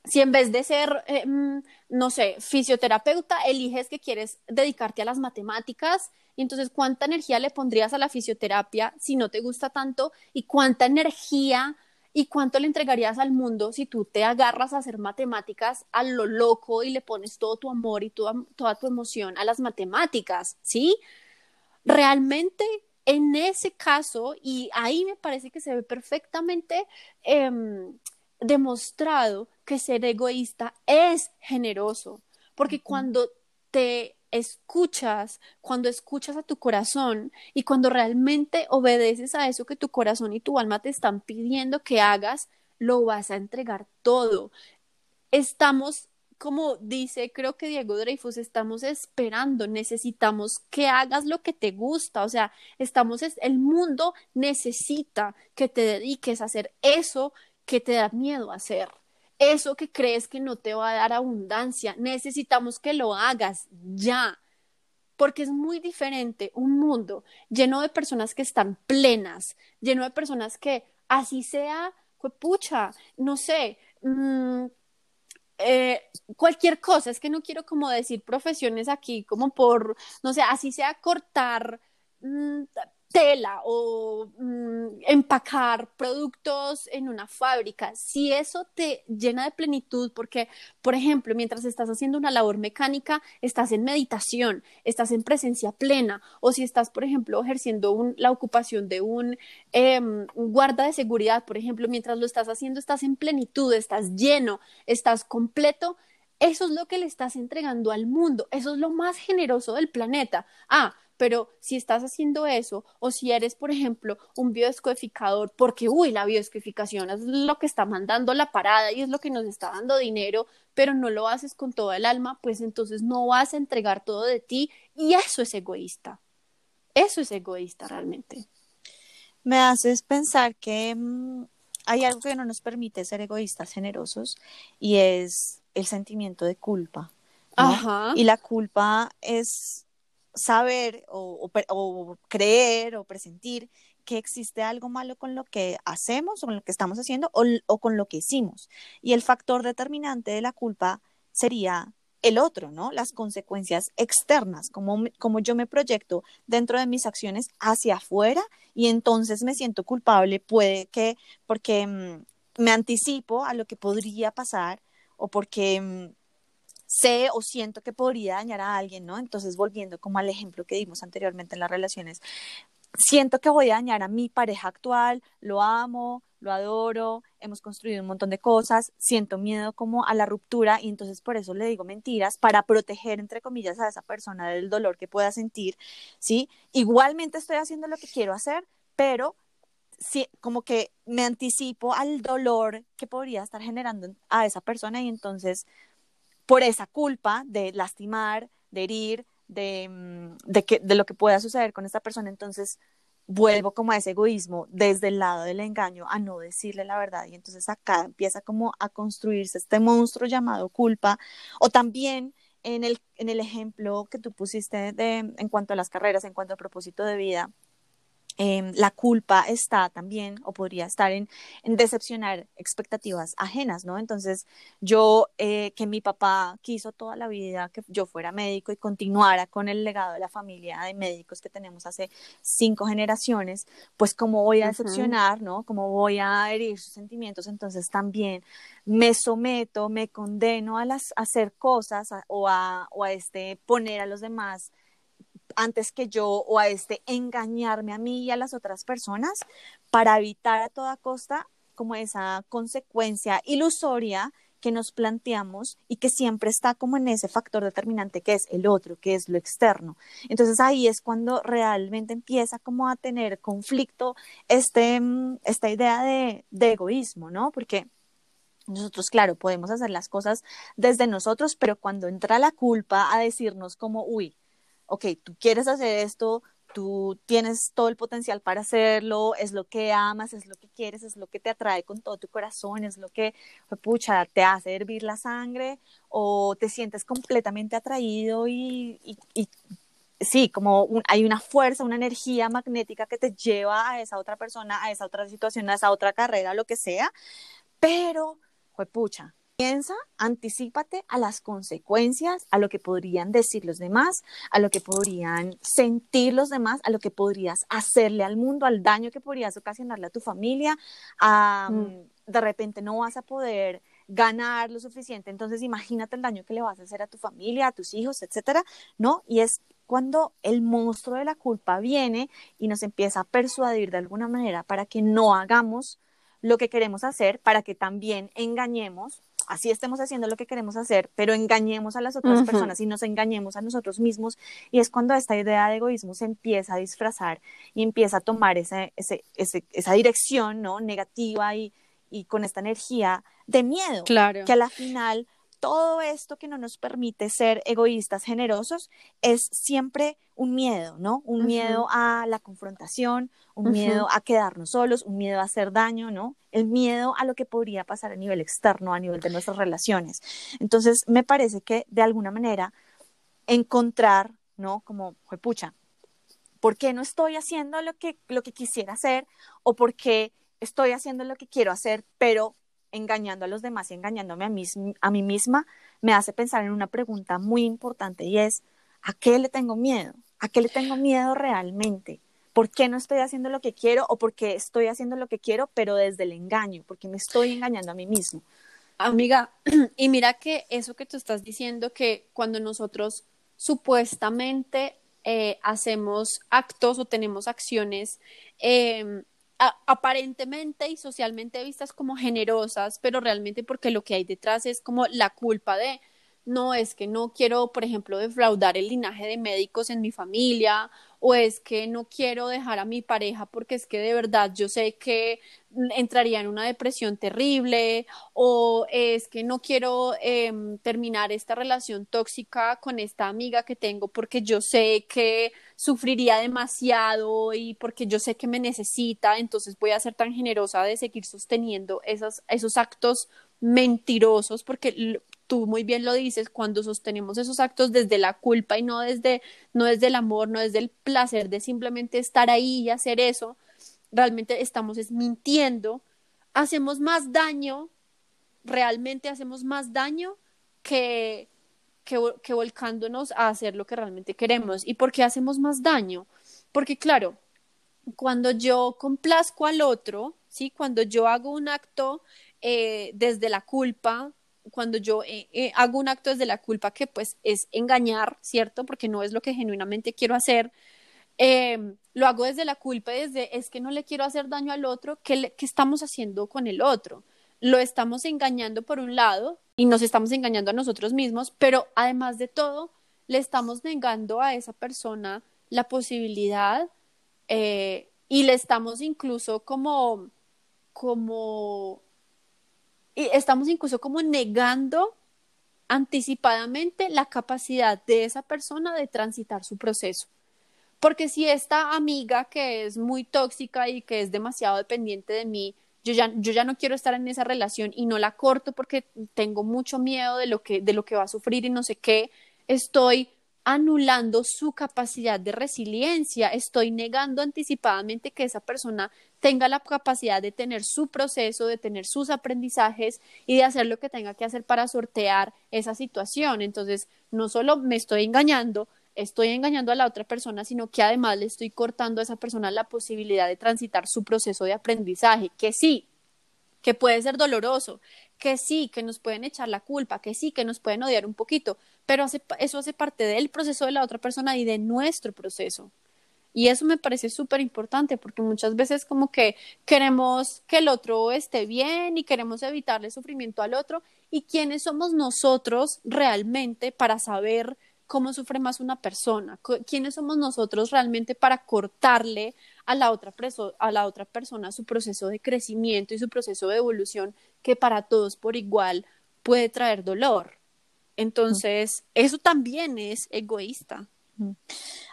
si en vez de ser, em, no sé, fisioterapeuta, eliges que quieres dedicarte a las matemáticas? Y entonces, ¿cuánta energía le pondrías a la fisioterapia si no te gusta tanto? ¿Y cuánta energía y cuánto le entregarías al mundo si tú te agarras a hacer matemáticas a lo loco y le pones todo tu amor y toda tu emoción a las matemáticas? ¿Sí? Realmente en ese caso, y ahí me parece que se ve perfectamente em, demostrado que ser egoísta es generoso, porque cuando te escuchas, cuando escuchas a tu corazón y cuando realmente obedeces a eso que tu corazón y tu alma te están pidiendo que hagas, lo vas a entregar todo. Estamos como dice, creo que Diego Dreyfus, estamos esperando, necesitamos que hagas lo que te gusta, o sea, estamos, el mundo necesita que te dediques a hacer eso que te da miedo hacer, eso que crees que no te va a dar abundancia, necesitamos que lo hagas ya, porque es muy diferente un mundo lleno de personas que están plenas, lleno de personas que así sea, pucha, no sé, mmm, eh, cualquier cosa, es que no quiero como decir profesiones aquí, como por, no sé, así sea cortar mm, tela o mm, empacar productos en una fábrica, si eso te llena de plenitud, porque, por ejemplo, mientras estás haciendo una labor mecánica, estás en meditación, estás en presencia plena, o si estás, por ejemplo, ejerciendo la ocupación de un, em, un guarda de seguridad, por ejemplo, mientras lo estás haciendo, estás en plenitud, estás lleno, estás completo. Eso es lo que le estás entregando al mundo. Eso es lo más generoso del planeta. Ah, pero si estás haciendo eso o si eres, por ejemplo, un biodescodificador, porque, uy, la biodescodificación es lo que está mandando la parada y es lo que nos está dando dinero, pero no lo haces con toda el alma, pues entonces no vas a entregar todo de ti y eso es egoísta. Eso es egoísta realmente. Me haces pensar que mm, hay algo que no nos permite ser egoístas generosos y es el sentimiento de culpa. Ajá. Y la culpa es saber o, creer o presentir que existe algo malo con lo que hacemos o con lo que estamos haciendo o, con lo que hicimos. Y el factor determinante de la culpa sería el otro, ¿no? Las consecuencias externas, como, como yo me proyecto dentro de mis acciones hacia afuera y entonces me siento culpable, puede que porque mm, me anticipo a lo que podría pasar o porque mm, sé o siento que podría dañar a alguien, ¿no? Entonces, volviendo como al ejemplo que dimos anteriormente en las relaciones, siento que voy a dañar a mi pareja actual, lo amo, lo adoro, hemos construido un montón de cosas, siento miedo como a la ruptura y entonces por eso le digo mentiras para proteger, entre comillas, a esa persona del dolor que pueda sentir, ¿sí? Igualmente estoy haciendo lo que quiero hacer, pero sí, como que me anticipo al dolor que podría estar generando a esa persona y entonces por esa culpa de lastimar, de herir, de, mm, de, que, de lo que pueda suceder con esta persona, entonces vuelvo como a ese egoísmo desde el lado del engaño a no decirle la verdad. Y entonces acá empieza como a construirse este monstruo llamado culpa. O también en el, en el ejemplo que tú pusiste de, en cuanto a las carreras, en cuanto al propósito de vida, Em, la culpa está también o podría estar en, decepcionar expectativas ajenas, ¿no? Entonces, yo, eh, que mi papá quiso toda la vida que yo fuera médico y continuara con el legado de la familia de médicos que tenemos hace cinco generaciones, pues cómo voy a decepcionar, ¿no? ¿Cómo voy a herir sus sentimientos? Entonces, también me someto, me condeno a, las, a hacer cosas o, a, o a este, poner a los demás antes que yo o a este engañarme a mí y a las otras personas para evitar a toda costa como esa consecuencia ilusoria que nos planteamos y que siempre está como en ese factor determinante que es el otro, que es lo externo. Entonces ahí es cuando realmente empieza como a tener conflicto este, mm, esta idea de, de egoísmo, ¿no? Porque nosotros, claro, podemos hacer las cosas desde nosotros, pero cuando entra la culpa a decirnos como, uy, ok, tú quieres hacer esto, tú tienes todo el potencial para hacerlo, es lo que amas, es lo que quieres, es lo que te atrae con todo tu corazón, es lo que, pucha, te hace hervir la sangre o te sientes completamente atraído y, y, sí, como hay una fuerza, una energía magnética que te lleva a esa otra persona, a esa otra situación, a esa otra carrera, lo que sea, pero, pucha, Piensa, anticipate a las consecuencias, a lo que podrían decir los demás, a lo que podrían sentir los demás, a lo que podrías hacerle al mundo, al daño que podrías ocasionarle a tu familia. Mm. De repente no vas a poder ganar lo suficiente, entonces imagínate el daño que le vas a hacer a tu familia, a tus hijos, etcétera, ¿no? Y es cuando el monstruo de la culpa viene y nos empieza a persuadir de alguna manera para que no hagamos lo que queremos hacer, para que también engañemos así estemos haciendo lo que queremos hacer, pero engañemos a las otras personas y nos engañemos a nosotros mismos. Y es cuando esta idea de egoísmo se empieza a disfrazar y empieza a tomar ese, esa dirección ¿no? negativa y, y con esta energía de miedo, claro. que a la final todo esto que no nos permite ser egoístas, generosos, es siempre un miedo, ¿no? Un miedo a la confrontación, un miedo a quedarnos solos, un miedo a hacer daño, ¿no? El miedo a lo que podría pasar a nivel externo, a nivel de nuestras relaciones. Entonces, me parece que de alguna manera encontrar, ¿no? Como, pucha, ¿por qué no estoy haciendo lo que, lo que quisiera hacer? ¿O por qué estoy haciendo lo que quiero hacer, pero engañando a los demás y engañándome a mí, a mí misma, me hace pensar en una pregunta muy importante y es, ¿a qué le tengo miedo? ¿A qué le tengo miedo realmente? ¿Por qué no estoy haciendo lo que quiero o por qué estoy haciendo lo que quiero, pero desde el engaño? Porque me estoy engañando a mí mismo. Amiga, y mira que eso que tú estás diciendo, que cuando nosotros supuestamente eh, hacemos actos o tenemos acciones eh, aparentemente y socialmente vistas como generosas, pero realmente porque lo que hay detrás es como la culpa de no es que no quiero, por ejemplo, defraudar el linaje de médicos en mi familia, o es que no quiero dejar a mi pareja porque es que de verdad yo sé que entraría en una depresión terrible, o es que no quiero em, terminar esta relación tóxica con esta amiga que tengo porque yo sé que sufriría demasiado y porque yo sé que me necesita, entonces voy a ser tan generosa de seguir sosteniendo esos, esos actos mentirosos, porque tú muy bien lo dices, cuando sostenemos esos actos desde la culpa y no desde, no desde el amor, no desde el placer de simplemente estar ahí y hacer eso, realmente estamos es mintiendo, hacemos más daño, realmente hacemos más daño que, que, volcándonos a hacer lo que realmente queremos. ¿Y por qué hacemos más daño? Porque claro, cuando yo complazco al otro, ¿sí? Cuando yo hago un acto eh, desde la culpa, cuando yo eh, eh, hago un acto desde la culpa que pues es engañar, ¿cierto? Porque no es lo que genuinamente quiero hacer, em, lo hago desde la culpa, desde es que no le quiero hacer daño al otro, ¿qué, ¿qué estamos haciendo con el otro? Lo estamos engañando por un lado y nos estamos engañando a nosotros mismos, pero además de todo, le estamos negando a esa persona la posibilidad eh, y le estamos incluso como, como y estamos incluso como negando anticipadamente la capacidad de esa persona de transitar su proceso. Porque si esta amiga que es muy tóxica y que es demasiado dependiente de mí, yo ya, yo ya no quiero estar en esa relación y no la corto porque tengo mucho miedo de lo que, de lo que va a sufrir y no sé qué, estoy anulando su capacidad de resiliencia, estoy negando anticipadamente que esa persona tenga la capacidad de tener su proceso, de tener sus aprendizajes y de hacer lo que tenga que hacer para sortear esa situación. Entonces, no solo me estoy engañando, estoy engañando a la otra persona, sino que además le estoy cortando a esa persona la posibilidad de transitar su proceso de aprendizaje, que sí, que puede ser doloroso, que sí, que nos pueden echar la culpa, que sí, que nos pueden odiar un poquito, pero eso hace parte del proceso de la otra persona y de nuestro proceso. Y eso me parece súper importante porque muchas veces como que queremos que el otro esté bien y queremos evitarle sufrimiento al otro. ¿Y quiénes somos nosotros realmente para saber cómo sufre más una persona? ¿Quiénes somos nosotros realmente para cortarle a la, otra a la otra persona su proceso de crecimiento y su proceso de evolución que para todos por igual puede traer dolor. Entonces, eso también es egoísta.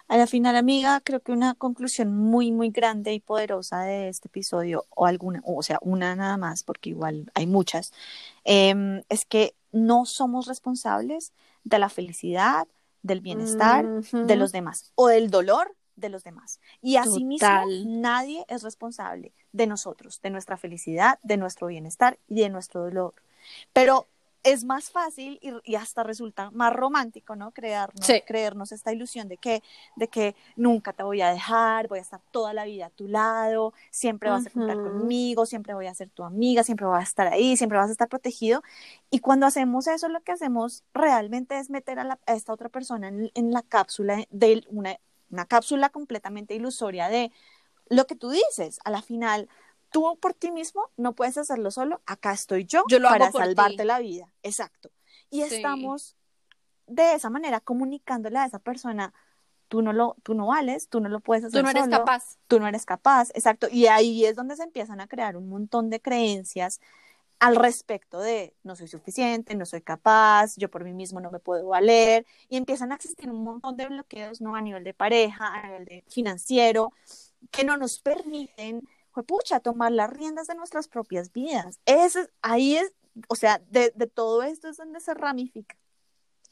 A la final, amiga, creo que una conclusión muy, muy grande y poderosa de este episodio, o alguna, o sea, una nada más, porque igual hay muchas, em, es que no somos responsables de la felicidad, del bienestar de los demás o del dolor de los demás. Y asimismo, nadie es responsable de nosotros, de nuestra felicidad, de nuestro bienestar y de nuestro dolor. Pero es más fácil y, hasta resulta más romántico, ¿no? Crearnos, creernos esta ilusión de que, de que nunca te voy a dejar, voy a estar toda la vida a tu lado, siempre vas a contar conmigo, siempre voy a ser tu amiga, siempre vas a estar ahí, siempre vas a estar protegido. Y cuando hacemos eso, lo que hacemos realmente es meter a, esta otra persona en, en, la cápsula de una, una cápsula completamente ilusoria de lo que tú dices. A la final, tú por ti mismo no puedes hacerlo solo, acá estoy yo, para salvarte la vida. Exacto. Y estamos de esa manera comunicándole a esa persona, tú no lo, tú no vales, tú no lo puedes hacer. Tú no eres capaz. Tú no eres capaz, exacto. Y ahí es donde se empiezan a crear un montón de creencias al respecto de no soy suficiente, no soy capaz, yo por mí mismo no me puedo valer, y empiezan a existir un montón de bloqueos, ¿no? A nivel de pareja, a nivel de financiero, que no nos permiten pucha, tomar las riendas de nuestras propias vidas. Es, ahí es, o sea, de, de todo esto es donde se ramifica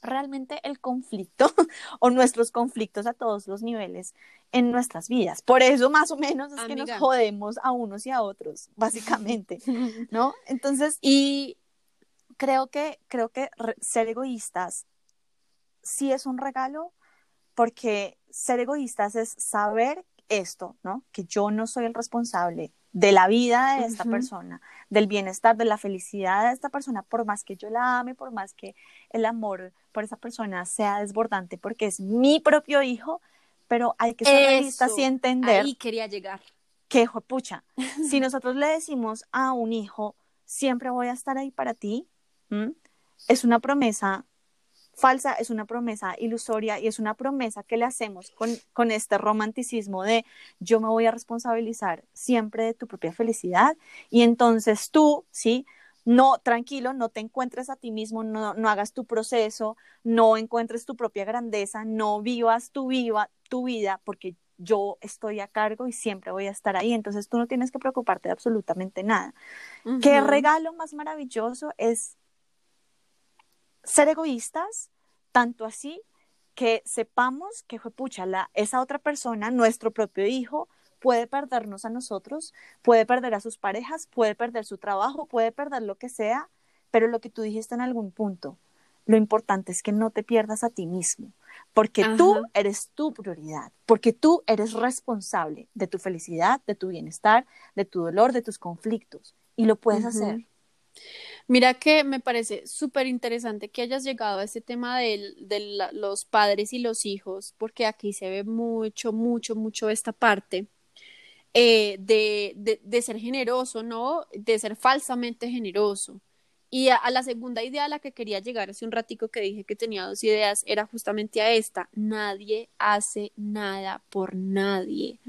realmente el conflicto o nuestros conflictos a todos los niveles en nuestras vidas. Por eso más o menos es que nos jodemos a unos y a otros, básicamente, ¿no? Entonces, y creo que creo que ser egoístas sí es un regalo porque ser egoístas es saber esto, ¿no? Que yo no soy el responsable de la vida de esta persona, del bienestar, de la felicidad de esta persona, por más que yo la ame, por más que el amor por esa persona sea desbordante, porque es mi propio hijo, pero hay que ser realistas y entender. Ahí quería llegar. Que, pucha, si nosotros le decimos a un hijo, siempre voy a estar ahí para ti, es una promesa falsa, es una promesa ilusoria y es una promesa que le hacemos con, este romanticismo de yo me voy a responsabilizar siempre de tu propia felicidad y entonces tú, ¿sí? No, tranquilo, no te encuentres a ti mismo, no, no hagas tu proceso, no encuentres tu propia grandeza, no vivas tu, viva, tu vida porque yo estoy a cargo y siempre voy a estar ahí, entonces tú no tienes que preocuparte de absolutamente nada. Qué regalo más maravilloso es ser egoístas, tanto así que sepamos que fue pucha, la, esa otra persona, nuestro propio hijo, puede perdernos a nosotros, puede perder a sus parejas, puede perder su trabajo, puede perder lo que sea, pero lo que tú dijiste en algún punto, lo importante es que no te pierdas a ti mismo, porque tú eres tu prioridad, porque tú eres responsable de tu felicidad, de tu bienestar, de tu dolor, de tus conflictos, y lo puedes hacer. Mira que me parece súper interesante que hayas llegado a ese tema de, los padres y los hijos, porque aquí se ve mucho, mucho, mucho esta parte eh, de, de, ser generoso, ¿no? De ser falsamente generoso. Y a, la segunda idea a la que quería llegar hace un ratico que dije que tenía dos ideas era justamente a esta. Nadie hace nada por nadie.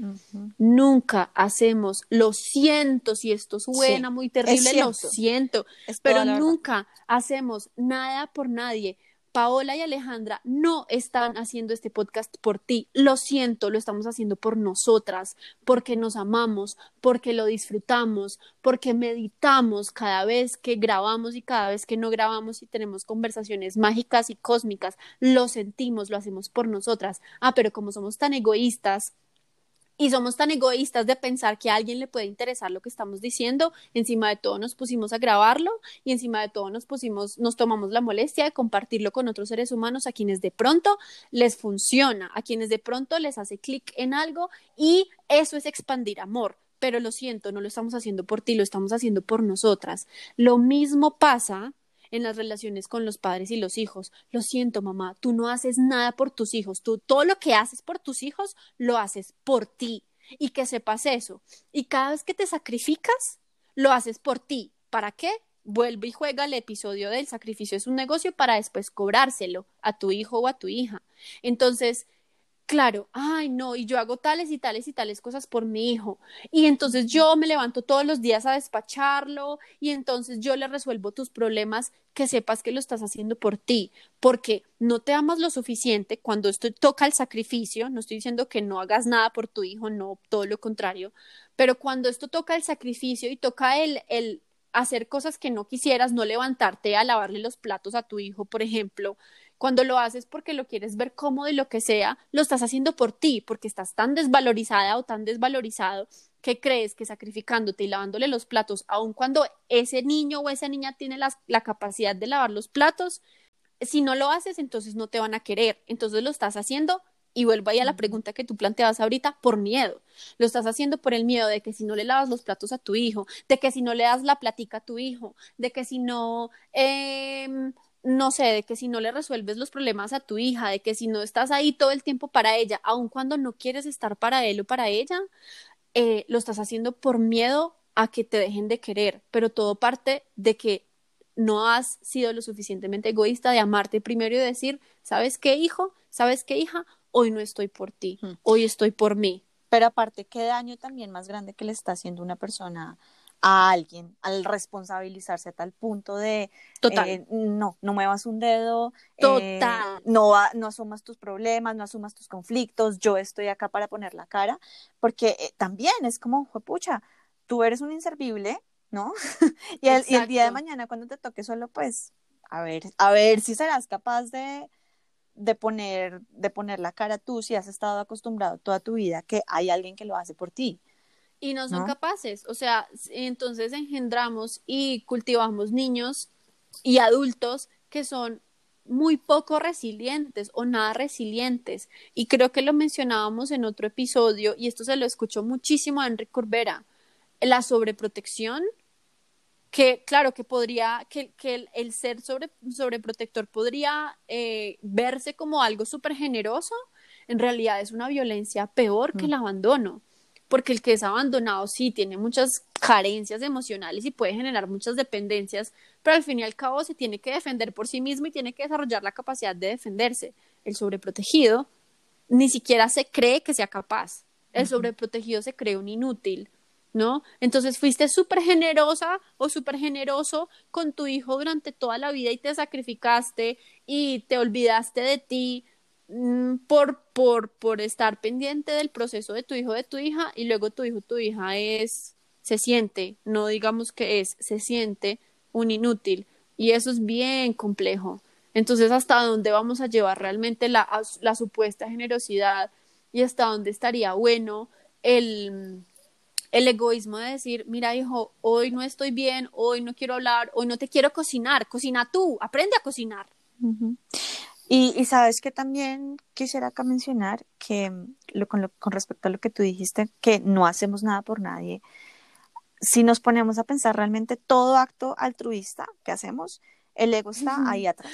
Nunca hacemos, lo siento, si esto suena muy terrible, lo siento, pero nunca hacemos nada por nadie. Paola y Alejandra no están haciendo este podcast por ti. Lo siento, lo estamos haciendo por nosotras, porque nos amamos, porque lo disfrutamos, porque meditamos cada vez que grabamos y cada vez que no grabamos y tenemos conversaciones mágicas y cósmicas. Lo sentimos, lo hacemos por nosotras. Ah, pero como somos tan egoístas, y somos tan egoístas de pensar que a alguien le puede interesar lo que estamos diciendo, encima de todo nos pusimos a grabarlo y encima de todo nos pusimos, nos tomamos la molestia de compartirlo con otros seres humanos a quienes de pronto les funciona, a quienes de pronto les hace clic en algo y eso es expandir amor. Pero lo siento, no lo estamos haciendo por ti, lo estamos haciendo por nosotras. Lo mismo pasa en las relaciones con los padres y los hijos. Lo siento, mamá, tú no haces nada por tus hijos, tú todo lo que haces por tus hijos lo haces por ti y que sepas eso. Y cada vez que te sacrificas, lo haces por ti. ¿Para qué? Vuelve y juega el episodio del sacrificio es un negocio para después cobrárselo a tu hijo o a tu hija. Entonces, claro, ay no, y yo hago tales y tales y tales cosas por mi hijo. Y entonces yo me levanto todos los días a despacharlo y entonces yo le resuelvo tus problemas, que sepas que lo estás haciendo por ti, porque no te amas lo suficiente cuando esto toca el sacrificio, no estoy diciendo que no hagas nada por tu hijo, no, todo lo contrario, pero cuando esto toca el sacrificio y toca el, el hacer cosas que no quisieras, no levantarte a lavarle los platos a tu hijo, por ejemplo, cuando lo haces porque lo quieres ver cómodo y lo que sea, lo estás haciendo por ti, porque estás tan desvalorizada o tan desvalorizado que crees que sacrificándote y lavándole los platos, aun cuando ese niño o esa niña tiene la capacidad de lavar los platos, si no lo haces, entonces no te van a querer. Entonces lo estás haciendo y vuelvo ahí a la pregunta que tú planteabas ahorita, por miedo. Lo estás haciendo por el miedo de que si no le lavas los platos a tu hijo, de que si no le das la platica a tu hijo, de que si no eh, no sé, de que si no le resuelves los problemas a tu hija, de que si no estás ahí todo el tiempo para ella, aun cuando no quieres estar para él o para ella, eh, lo estás haciendo por miedo a que te dejen de querer, pero todo parte de que no has sido lo suficientemente egoísta de amarte primero y decir, ¿sabes qué, hijo? ¿Sabes qué, hija? Hoy no estoy por ti, hoy estoy por mí. Pero aparte, qué daño también más grande que le está haciendo una persona a alguien al responsabilizarse a tal punto de eh, no, no muevas un dedo, eh, no, no asumas tus problemas, no asumas tus conflictos, yo estoy acá para poner la cara, porque eh, también es como, pucha, tú eres un inservible, ¿no? y, el, y, el, día de mañana cuando te toque solo, pues, a ver, a ver si serás capaz de, de poner, de poner la cara tú si has estado acostumbrado toda tu vida que hay alguien que lo hace por ti y no son capaces. O sea, entonces engendramos y cultivamos niños y adultos que son muy poco resilientes o nada resilientes. Y creo que lo mencionábamos en otro episodio, y esto se lo escuchó muchísimo a Enrique Corbera, la sobreprotección, que claro que podría, que, que el, ser sobre, sobreprotector podría eh, verse como algo súper generoso, en realidad es una violencia peor que el abandono porque el que es abandonado sí tiene muchas carencias emocionales y puede generar muchas dependencias, pero al fin y al cabo se tiene que defender por sí mismo y tiene que desarrollar la capacidad de defenderse. El sobreprotegido ni siquiera se cree que sea capaz. El sobreprotegido se cree un inútil, ¿no? Entonces fuiste súper generosa o súper generoso con tu hijo durante toda la vida y te sacrificaste y te olvidaste de ti, por, por, por estar pendiente del proceso de tu hijo, de tu hija, y luego tu hijo, tu hija es, se siente, no digamos que es, se siente un inútil. Y eso es bien complejo. Entonces, ¿hasta dónde vamos a llevar realmente la, la supuesta generosidad? Y hasta dónde estaría bueno el, el egoísmo de decir, mira hijo, hoy no estoy bien, hoy no quiero hablar, hoy no te quiero cocinar, cocina tú, aprende a cocinar. Y, sabes que también quisiera acá mencionar que mm, lo, con, con respecto a lo que tú dijiste, que no hacemos nada por nadie, si nos ponemos a pensar realmente todo acto altruista que hacemos, el ego está ahí atrás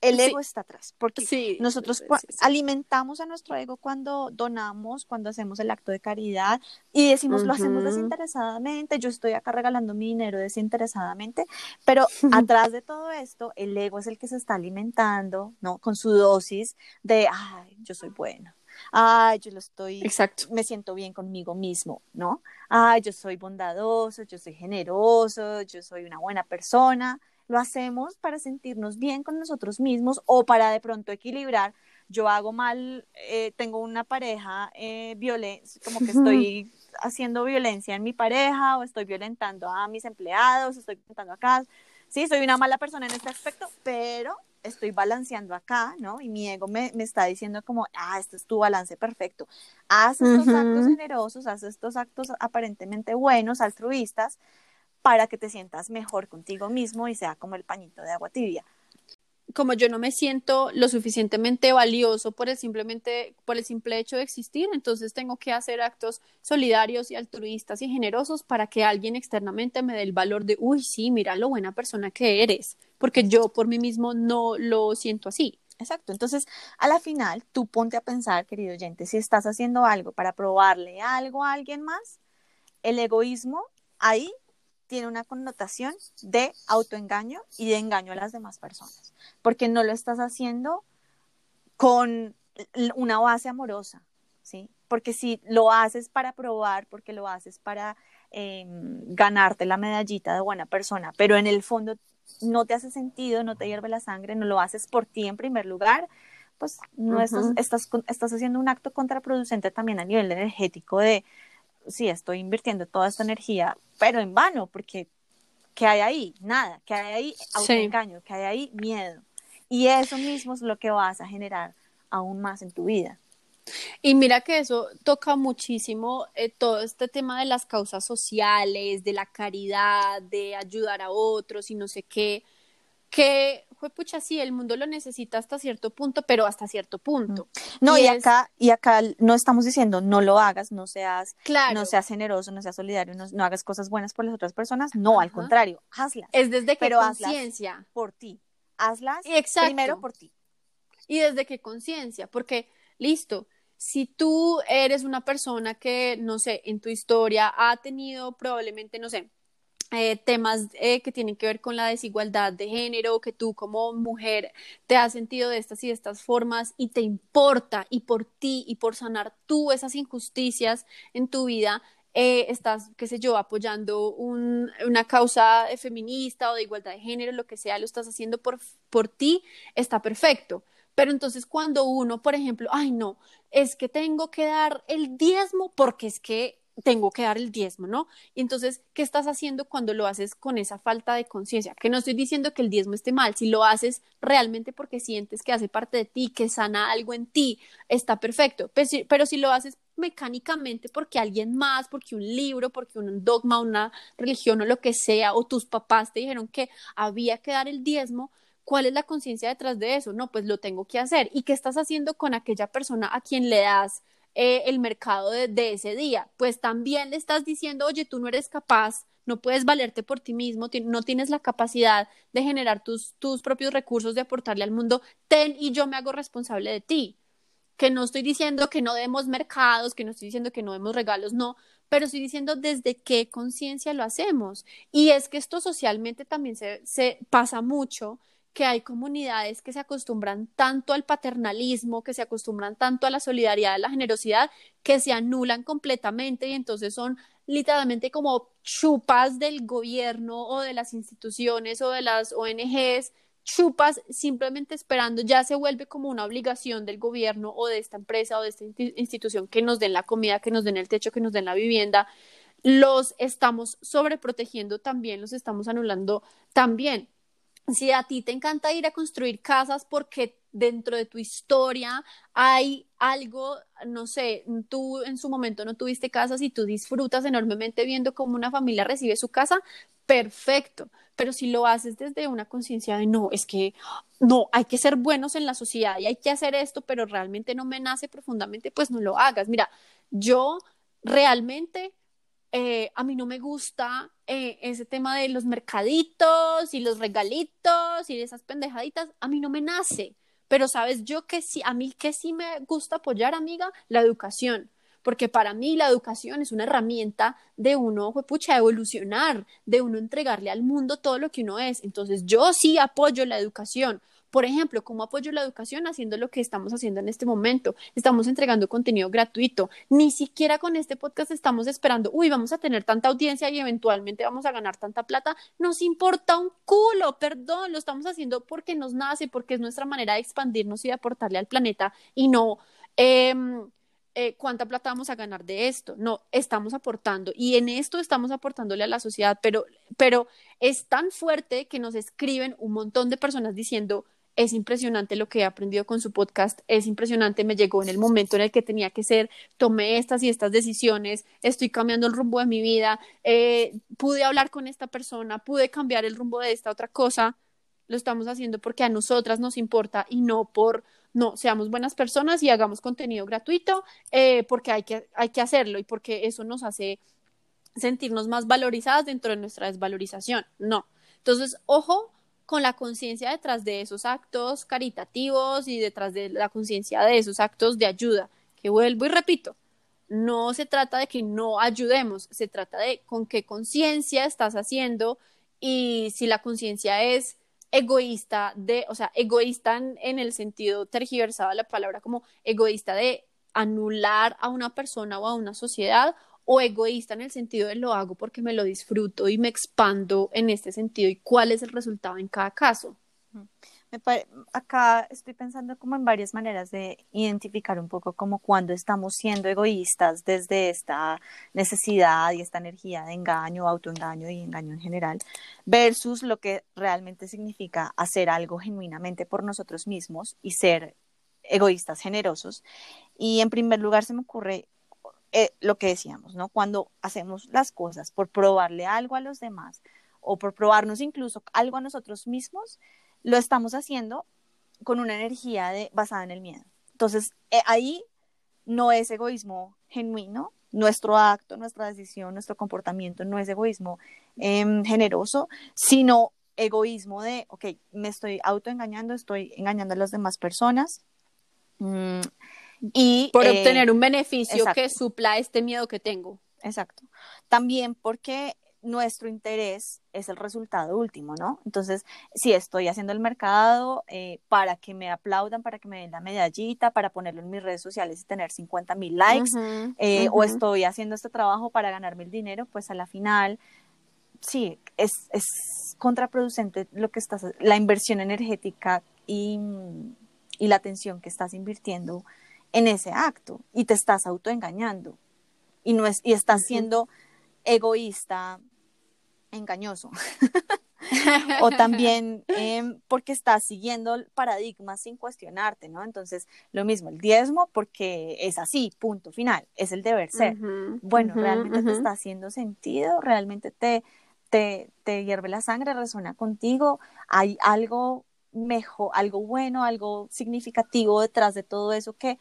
el ego está atrás, porque nosotros alimentamos a nuestro ego cuando donamos, cuando hacemos el acto de caridad y decimos lo hacemos desinteresadamente, yo estoy acá regalando mi dinero desinteresadamente, pero atrás de todo esto, el ego es el que se está alimentando, ¿no? Con su dosis de, ay, yo soy bueno. Ay, yo lo estoy, Exacto. me siento bien conmigo mismo, ¿no? Ay, yo soy bondadoso, yo soy generoso, yo soy una buena persona lo hacemos para sentirnos bien con nosotros mismos o para de pronto equilibrar. Yo hago mal, eh, tengo una pareja eh, como que estoy haciendo violencia en mi pareja o estoy violentando a mis empleados, estoy violentando acá. Sí, soy una mala persona en este aspecto, pero estoy balanceando acá, ¿no? Y mi ego me, me, está diciendo como, ah, este es tu balance perfecto. Haz estos actos generosos, haz estos actos aparentemente buenos, altruistas, para que te sientas mejor contigo mismo y sea como el pañito de agua tibia. Como yo no me siento lo suficientemente valioso por el simplemente por el simple hecho de existir, entonces tengo que hacer actos solidarios y altruistas y generosos para que alguien externamente me dé el valor de, uy, sí, mira lo buena persona que eres, porque yo por mí mismo no lo siento así. Exacto. Entonces, a la final, tú ponte a pensar, querido oyente, si estás haciendo algo para probarle algo a alguien más, el egoísmo ahí tiene una connotación de autoengaño y de engaño a las demás personas, porque no lo estás haciendo con una base amorosa, ¿sí? Porque si lo haces para probar, porque lo haces para em, ganarte la medallita de buena persona, pero en el fondo no te hace sentido, no te hierve la sangre, no lo haces por ti en primer lugar, pues no estás, estás, estás haciendo un acto contraproducente también a nivel energético de, sí, estoy invirtiendo toda esta energía, pero en vano, porque ¿qué hay ahí? Nada, ¿qué hay ahí? Autoengaño, ¿qué hay ahí? Miedo. Y eso mismo es lo que vas a generar aún más en tu vida. Y mira que eso toca muchísimo eh, todo este tema de las causas sociales, de la caridad, de ayudar a otros y no sé qué, que pucha, sí, el mundo lo necesita hasta cierto punto, pero hasta cierto punto. No, y, acá, y acá no estamos diciendo no lo hagas, no seas, no seas generoso, no seas solidario, no, hagas cosas buenas por las otras personas, no, al contrario, hazlas. Es desde que conciencia. Por ti. Hazlas primero por ti. Y desde qué conciencia, porque listo, si tú eres una persona que, no sé, en tu historia ha tenido probablemente, no sé, eh, temas eh, que tienen que ver con la desigualdad de género, que tú como mujer te has sentido de estas y de estas formas y te importa y por ti y por sanar tú esas injusticias en tu vida, eh, estás, qué sé yo, apoyando una causa feminista o de igualdad de género, lo que sea, lo estás haciendo por, por ti, está perfecto. Pero entonces cuando uno, por ejemplo, ay no, es que tengo que dar el diezmo porque es que tengo que dar el diezmo, ¿no? Y entonces, ¿qué estás haciendo cuando lo haces con esa falta de conciencia? Que no estoy diciendo que el diezmo esté mal, si lo haces realmente porque sientes que hace parte de ti, que sana algo en ti, está perfecto, pero si, lo haces mecánicamente porque alguien más, porque un libro, porque un dogma, una religión o lo que sea, o tus papás te dijeron que había que dar el diezmo, ¿Cuál es la conciencia detrás de eso? No, pues lo tengo que hacer. ¿Y qué estás haciendo con aquella persona a quien le das eh, el mercado de, ese día. Pues también le estás diciendo, oye, tú no eres capaz, no puedes valerte por ti mismo, no tienes la capacidad de generar tus, tus propios recursos, de aportarle al mundo, ten y yo me hago responsable de ti. Que no estoy diciendo que no demos mercados, que no estoy diciendo que no demos regalos, no, pero estoy diciendo desde qué conciencia lo hacemos. Y es que esto socialmente también se, se pasa mucho que hay comunidades que se acostumbran tanto al paternalismo, que se acostumbran tanto a la solidaridad, a la generosidad, que se anulan completamente y entonces son literalmente como chupas del gobierno o de las instituciones o de las ONGs, chupas simplemente esperando, ya se vuelve como una obligación del gobierno o de esta empresa o de esta institución que nos den la comida, que nos den el techo, que nos den la vivienda. Los estamos sobreprotegiendo también, los estamos anulando también si a ti te encanta ir a construir casas porque dentro de tu historia hay algo, no sé, tú en su momento no tuviste casas y tú disfrutas enormemente viendo cómo una familia recibe su casa, perfecto. Pero si lo haces desde una conciencia de no, es que no, hay que ser buenos en la sociedad y hay que hacer esto, pero realmente no me nace profundamente, pues no lo hagas. Mira, yo realmente eh, a mí no me gusta eh, ese tema de los mercaditos y los regalitos y esas pendejaditas, a mí no me nace. Pero sabes, yo que sí, a mí que sí me gusta apoyar, amiga, la educación. Porque para mí la educación es una herramienta de uno, pucha, evolucionar, de uno entregarle al mundo todo lo que uno es. Entonces yo sí apoyo la educación. Por ejemplo, ¿cómo apoyo la educación? Haciendo lo que estamos haciendo en este momento. Estamos entregando contenido gratuito. Ni siquiera con este podcast estamos esperando, uy, vamos a tener tanta audiencia y eventualmente vamos a ganar tanta plata. Nos importa un culo, perdón, lo estamos haciendo porque nos nace, porque es nuestra manera de expandirnos y de aportarle al planeta y no... Em, eh, cuánta plata vamos a ganar de esto. No, estamos aportando y en esto estamos aportándole a la sociedad, pero, pero es tan fuerte que nos escriben un montón de personas diciendo, es impresionante lo que he aprendido con su podcast, es impresionante, me llegó en el momento en el que tenía que ser, tomé estas y estas decisiones, estoy cambiando el rumbo de mi vida, eh, pude hablar con esta persona, pude cambiar el rumbo de esta otra cosa, lo estamos haciendo porque a nosotras nos importa y no por, no, seamos buenas personas y hagamos contenido gratuito, eh, porque hay que, hay que hacerlo y porque eso nos hace sentirnos más valorizadas dentro de nuestra desvalorización, no. Entonces, ojo, con la conciencia detrás de esos actos caritativos y detrás de la conciencia de esos actos de ayuda, que vuelvo y repito, no se trata de que no ayudemos, se trata de con qué conciencia estás haciendo y si la conciencia es egoísta de, o sea, egoísta en, el sentido tergiversado de la palabra, como egoísta de anular a una persona o a una sociedad, o egoísta en el sentido de lo hago porque me lo disfruto y me expando en este sentido y cuál es el resultado en cada caso. Me acá estoy pensando como en varias maneras de identificar un poco como cuando estamos siendo egoístas desde esta necesidad y esta energía de engaño, autoengaño y engaño en general, versus lo que realmente significa hacer algo genuinamente por nosotros mismos y ser egoístas generosos. Y en primer lugar se me ocurre eh, lo que decíamos, ¿no? Cuando hacemos las cosas por probarle algo a los demás o por probarnos incluso algo a nosotros mismos, lo estamos haciendo con una energía de, basada en el miedo. Entonces, eh, ahí no es egoísmo genuino, nuestro acto, nuestra decisión, nuestro comportamiento no es egoísmo em, generoso, sino egoísmo de, ok, me estoy autoengañando, estoy engañando a las demás personas. Mm, y, Por eh, obtener un beneficio que supla este miedo que tengo. Exacto. También porque nuestro interés es el resultado último, ¿no? Entonces, si estoy haciendo el mercado eh, para que me aplaudan, para que me den la medallita, para ponerlo en mis redes sociales y tener 50 mil likes, eh, o estoy haciendo este trabajo para ganar mil dinero, pues a la final, sí, es, es contraproducente lo que estás, la inversión energética y, y la atención que estás invirtiendo en ese acto y te estás autoengañando y no es y estás siendo egoísta engañoso. o también em, porque estás siguiendo paradigmas sin cuestionarte, ¿no? Entonces, lo mismo, el diezmo porque es así, punto final, es el deber ser. bueno, realmente te está haciendo sentido, realmente te, te, te hierve la sangre, resuena contigo, hay algo mejor, algo bueno, algo significativo detrás de todo eso que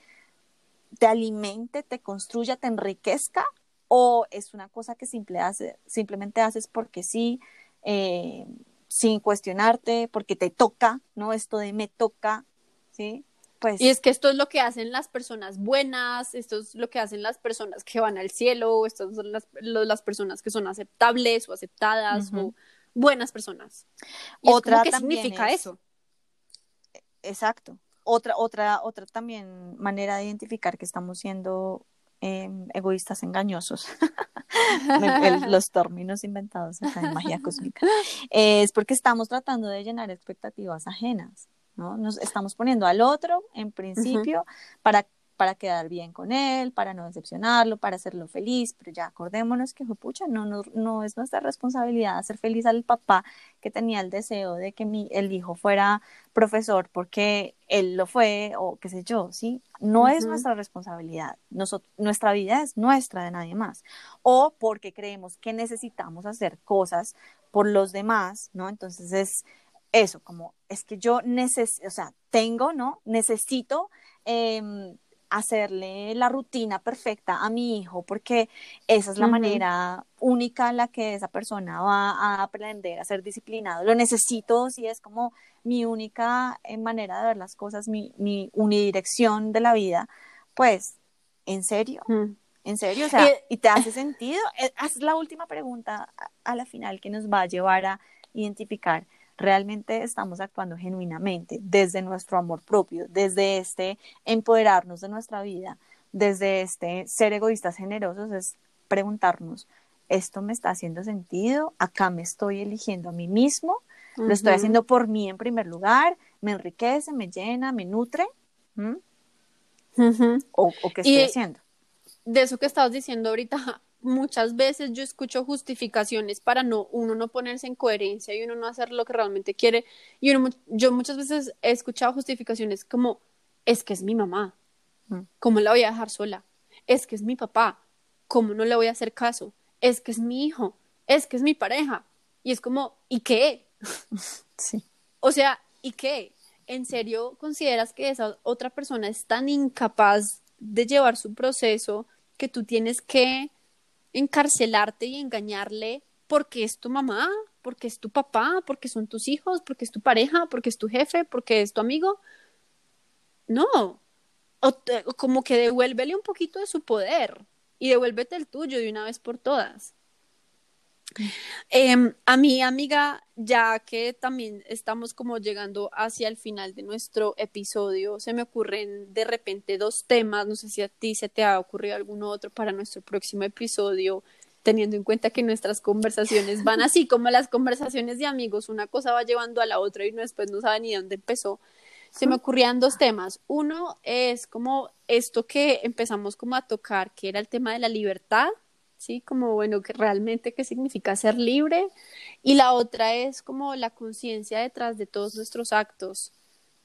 te alimente, te construya, te enriquezca o es una cosa que simple hace, simplemente haces porque sí, eh, sin cuestionarte, porque te toca, ¿no? Esto de me toca, ¿sí? Pues... Y es que esto es lo que hacen las personas buenas, esto es lo que hacen las personas que van al cielo, estas son las, las personas que son aceptables o aceptadas o buenas personas. Otra ¿Qué significa eso? Exacto. Otra, otra, otra también manera de identificar que estamos siendo Em, egoístas engañosos, los términos inventados acá en magia cósmica, es porque estamos tratando de llenar expectativas ajenas, ¿no? Nos estamos poniendo al otro en principio para para quedar bien con él, para no decepcionarlo, para hacerlo feliz, pero ya acordémonos que, pucha, no, no, no es nuestra responsabilidad hacer feliz al papá que tenía el deseo de que mi, el hijo fuera profesor porque él lo fue o qué sé yo, ¿sí? No es nuestra responsabilidad, nuestra vida es nuestra de nadie más. O porque creemos que necesitamos hacer cosas por los demás, ¿no? Entonces es eso, como es que yo necesito, o sea, tengo, ¿no? Necesito... Eh, hacerle la rutina perfecta a mi hijo porque esa es la manera única en la que esa persona va a aprender a ser disciplinado. Lo necesito si es como mi única eh, manera de ver las cosas, mi, mi unidirección de la vida. Pues, ¿en serio? ¿En serio? O sea, ¿y te hace sentido? Eh, haz la última pregunta a la final que nos va a llevar a identificar realmente estamos actuando genuinamente desde nuestro amor propio, desde este empoderarnos de nuestra vida, desde este ser egoístas generosos, es preguntarnos, ¿esto me está haciendo sentido? ¿Acá me estoy eligiendo a mí mismo? ¿Lo estoy haciendo por mí en primer lugar? ¿Me enriquece, me llena, me nutre? ¿O, qué estoy haciendo? De eso que estabas diciendo ahorita, muchas veces yo escucho justificaciones para no uno no ponerse en coherencia y uno no hacer lo que realmente quiere. Y uno, yo muchas veces he escuchado justificaciones como es que es mi mamá. Mm. cómo la voy a dejar sola es que es mi papá. Cómo no le voy a hacer caso es que es mi hijo. Es que es mi pareja y es como y qué sí. O sea y qué en serio consideras que esa otra persona es tan incapaz de llevar su proceso que tú tienes que encarcelarte y engañarle porque es tu mamá, porque es tu papá, porque son tus hijos, porque es tu pareja, porque es tu jefe, porque es tu amigo. No. O, como que devuélvele un poquito de su poder y devuélvete el tuyo de una vez por todas. Em, a mi amiga, ya que también estamos como llegando hacia el final de nuestro episodio, se me ocurren de repente dos temas, no sé si a ti se te ha ocurrido alguno otro para nuestro próximo episodio, teniendo en cuenta que nuestras conversaciones van así como las conversaciones de amigos, una cosa va llevando a la otra y después no sabe ni dónde empezó. Se me ocurrían dos temas. Uno es como esto que empezamos como a tocar, que era el tema de la libertad, ¿sí? Como, bueno, que realmente qué significa ser libre. Y la otra es como la conciencia detrás de todos nuestros actos,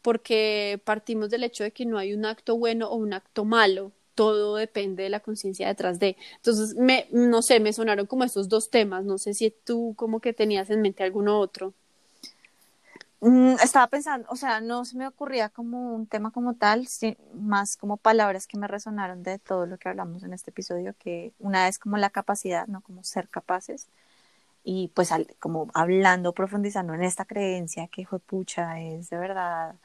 porque partimos del hecho de que no hay un acto bueno o un acto malo, todo depende de la conciencia detrás de. Entonces, me, no sé, me sonaron como estos dos temas, no sé si tú como que tenías en mente alguno otro. Mm, estaba pensando, o sea, no se me ocurría como un tema como tal, más como palabras que me resonaron de todo lo que hablamos en este episodio, que una es como la capacidad, ¿no? Como ser capaces. Y pues como hablando, profundizando en esta creencia que fue pucha, es de verdad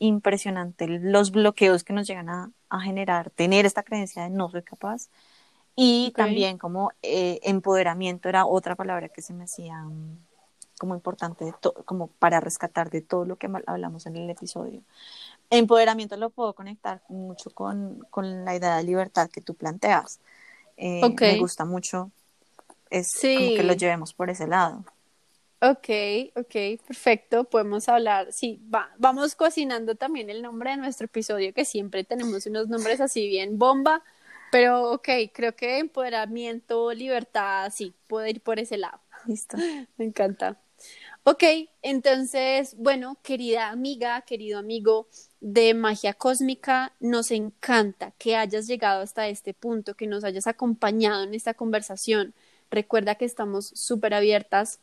impresionante los bloqueos que nos llegan a, generar, tener esta creencia de no soy capaz. Y también como eh, empoderamiento era otra palabra que se me hacía mm, como importante, como para rescatar de todo lo que hablamos en el episodio. Empoderamiento lo puedo conectar mucho con, con la idea de libertad que tú planteas. Eh, me gusta mucho, es como que lo llevemos por ese lado. Ok, ok, perfecto. Podemos hablar, sí, va, vamos cocinando también el nombre de nuestro episodio, que siempre tenemos unos nombres así bien bomba, pero ok, creo que empoderamiento, libertad, sí, puede ir por ese lado. Listo. Me encanta. Ok, entonces, bueno, querida amiga, querido amigo de Magia Cósmica, nos encanta que hayas llegado hasta este punto, que nos hayas acompañado en esta conversación. Recuerda que estamos súper abiertas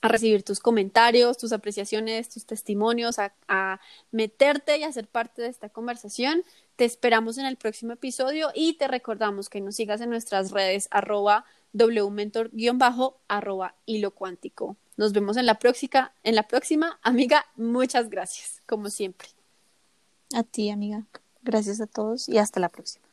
a recibir tus comentarios, tus apreciaciones, tus testimonios, a, meterte y a ser parte de esta conversación. Te esperamos en el próximo episodio y te recordamos que nos sigas en nuestras redes arroba wmentor-bajo arroba hilo cuántico. Nos vemos en la próxima, en la próxima. Amiga, muchas gracias, como siempre. A ti, amiga. Gracias a todos y hasta la próxima.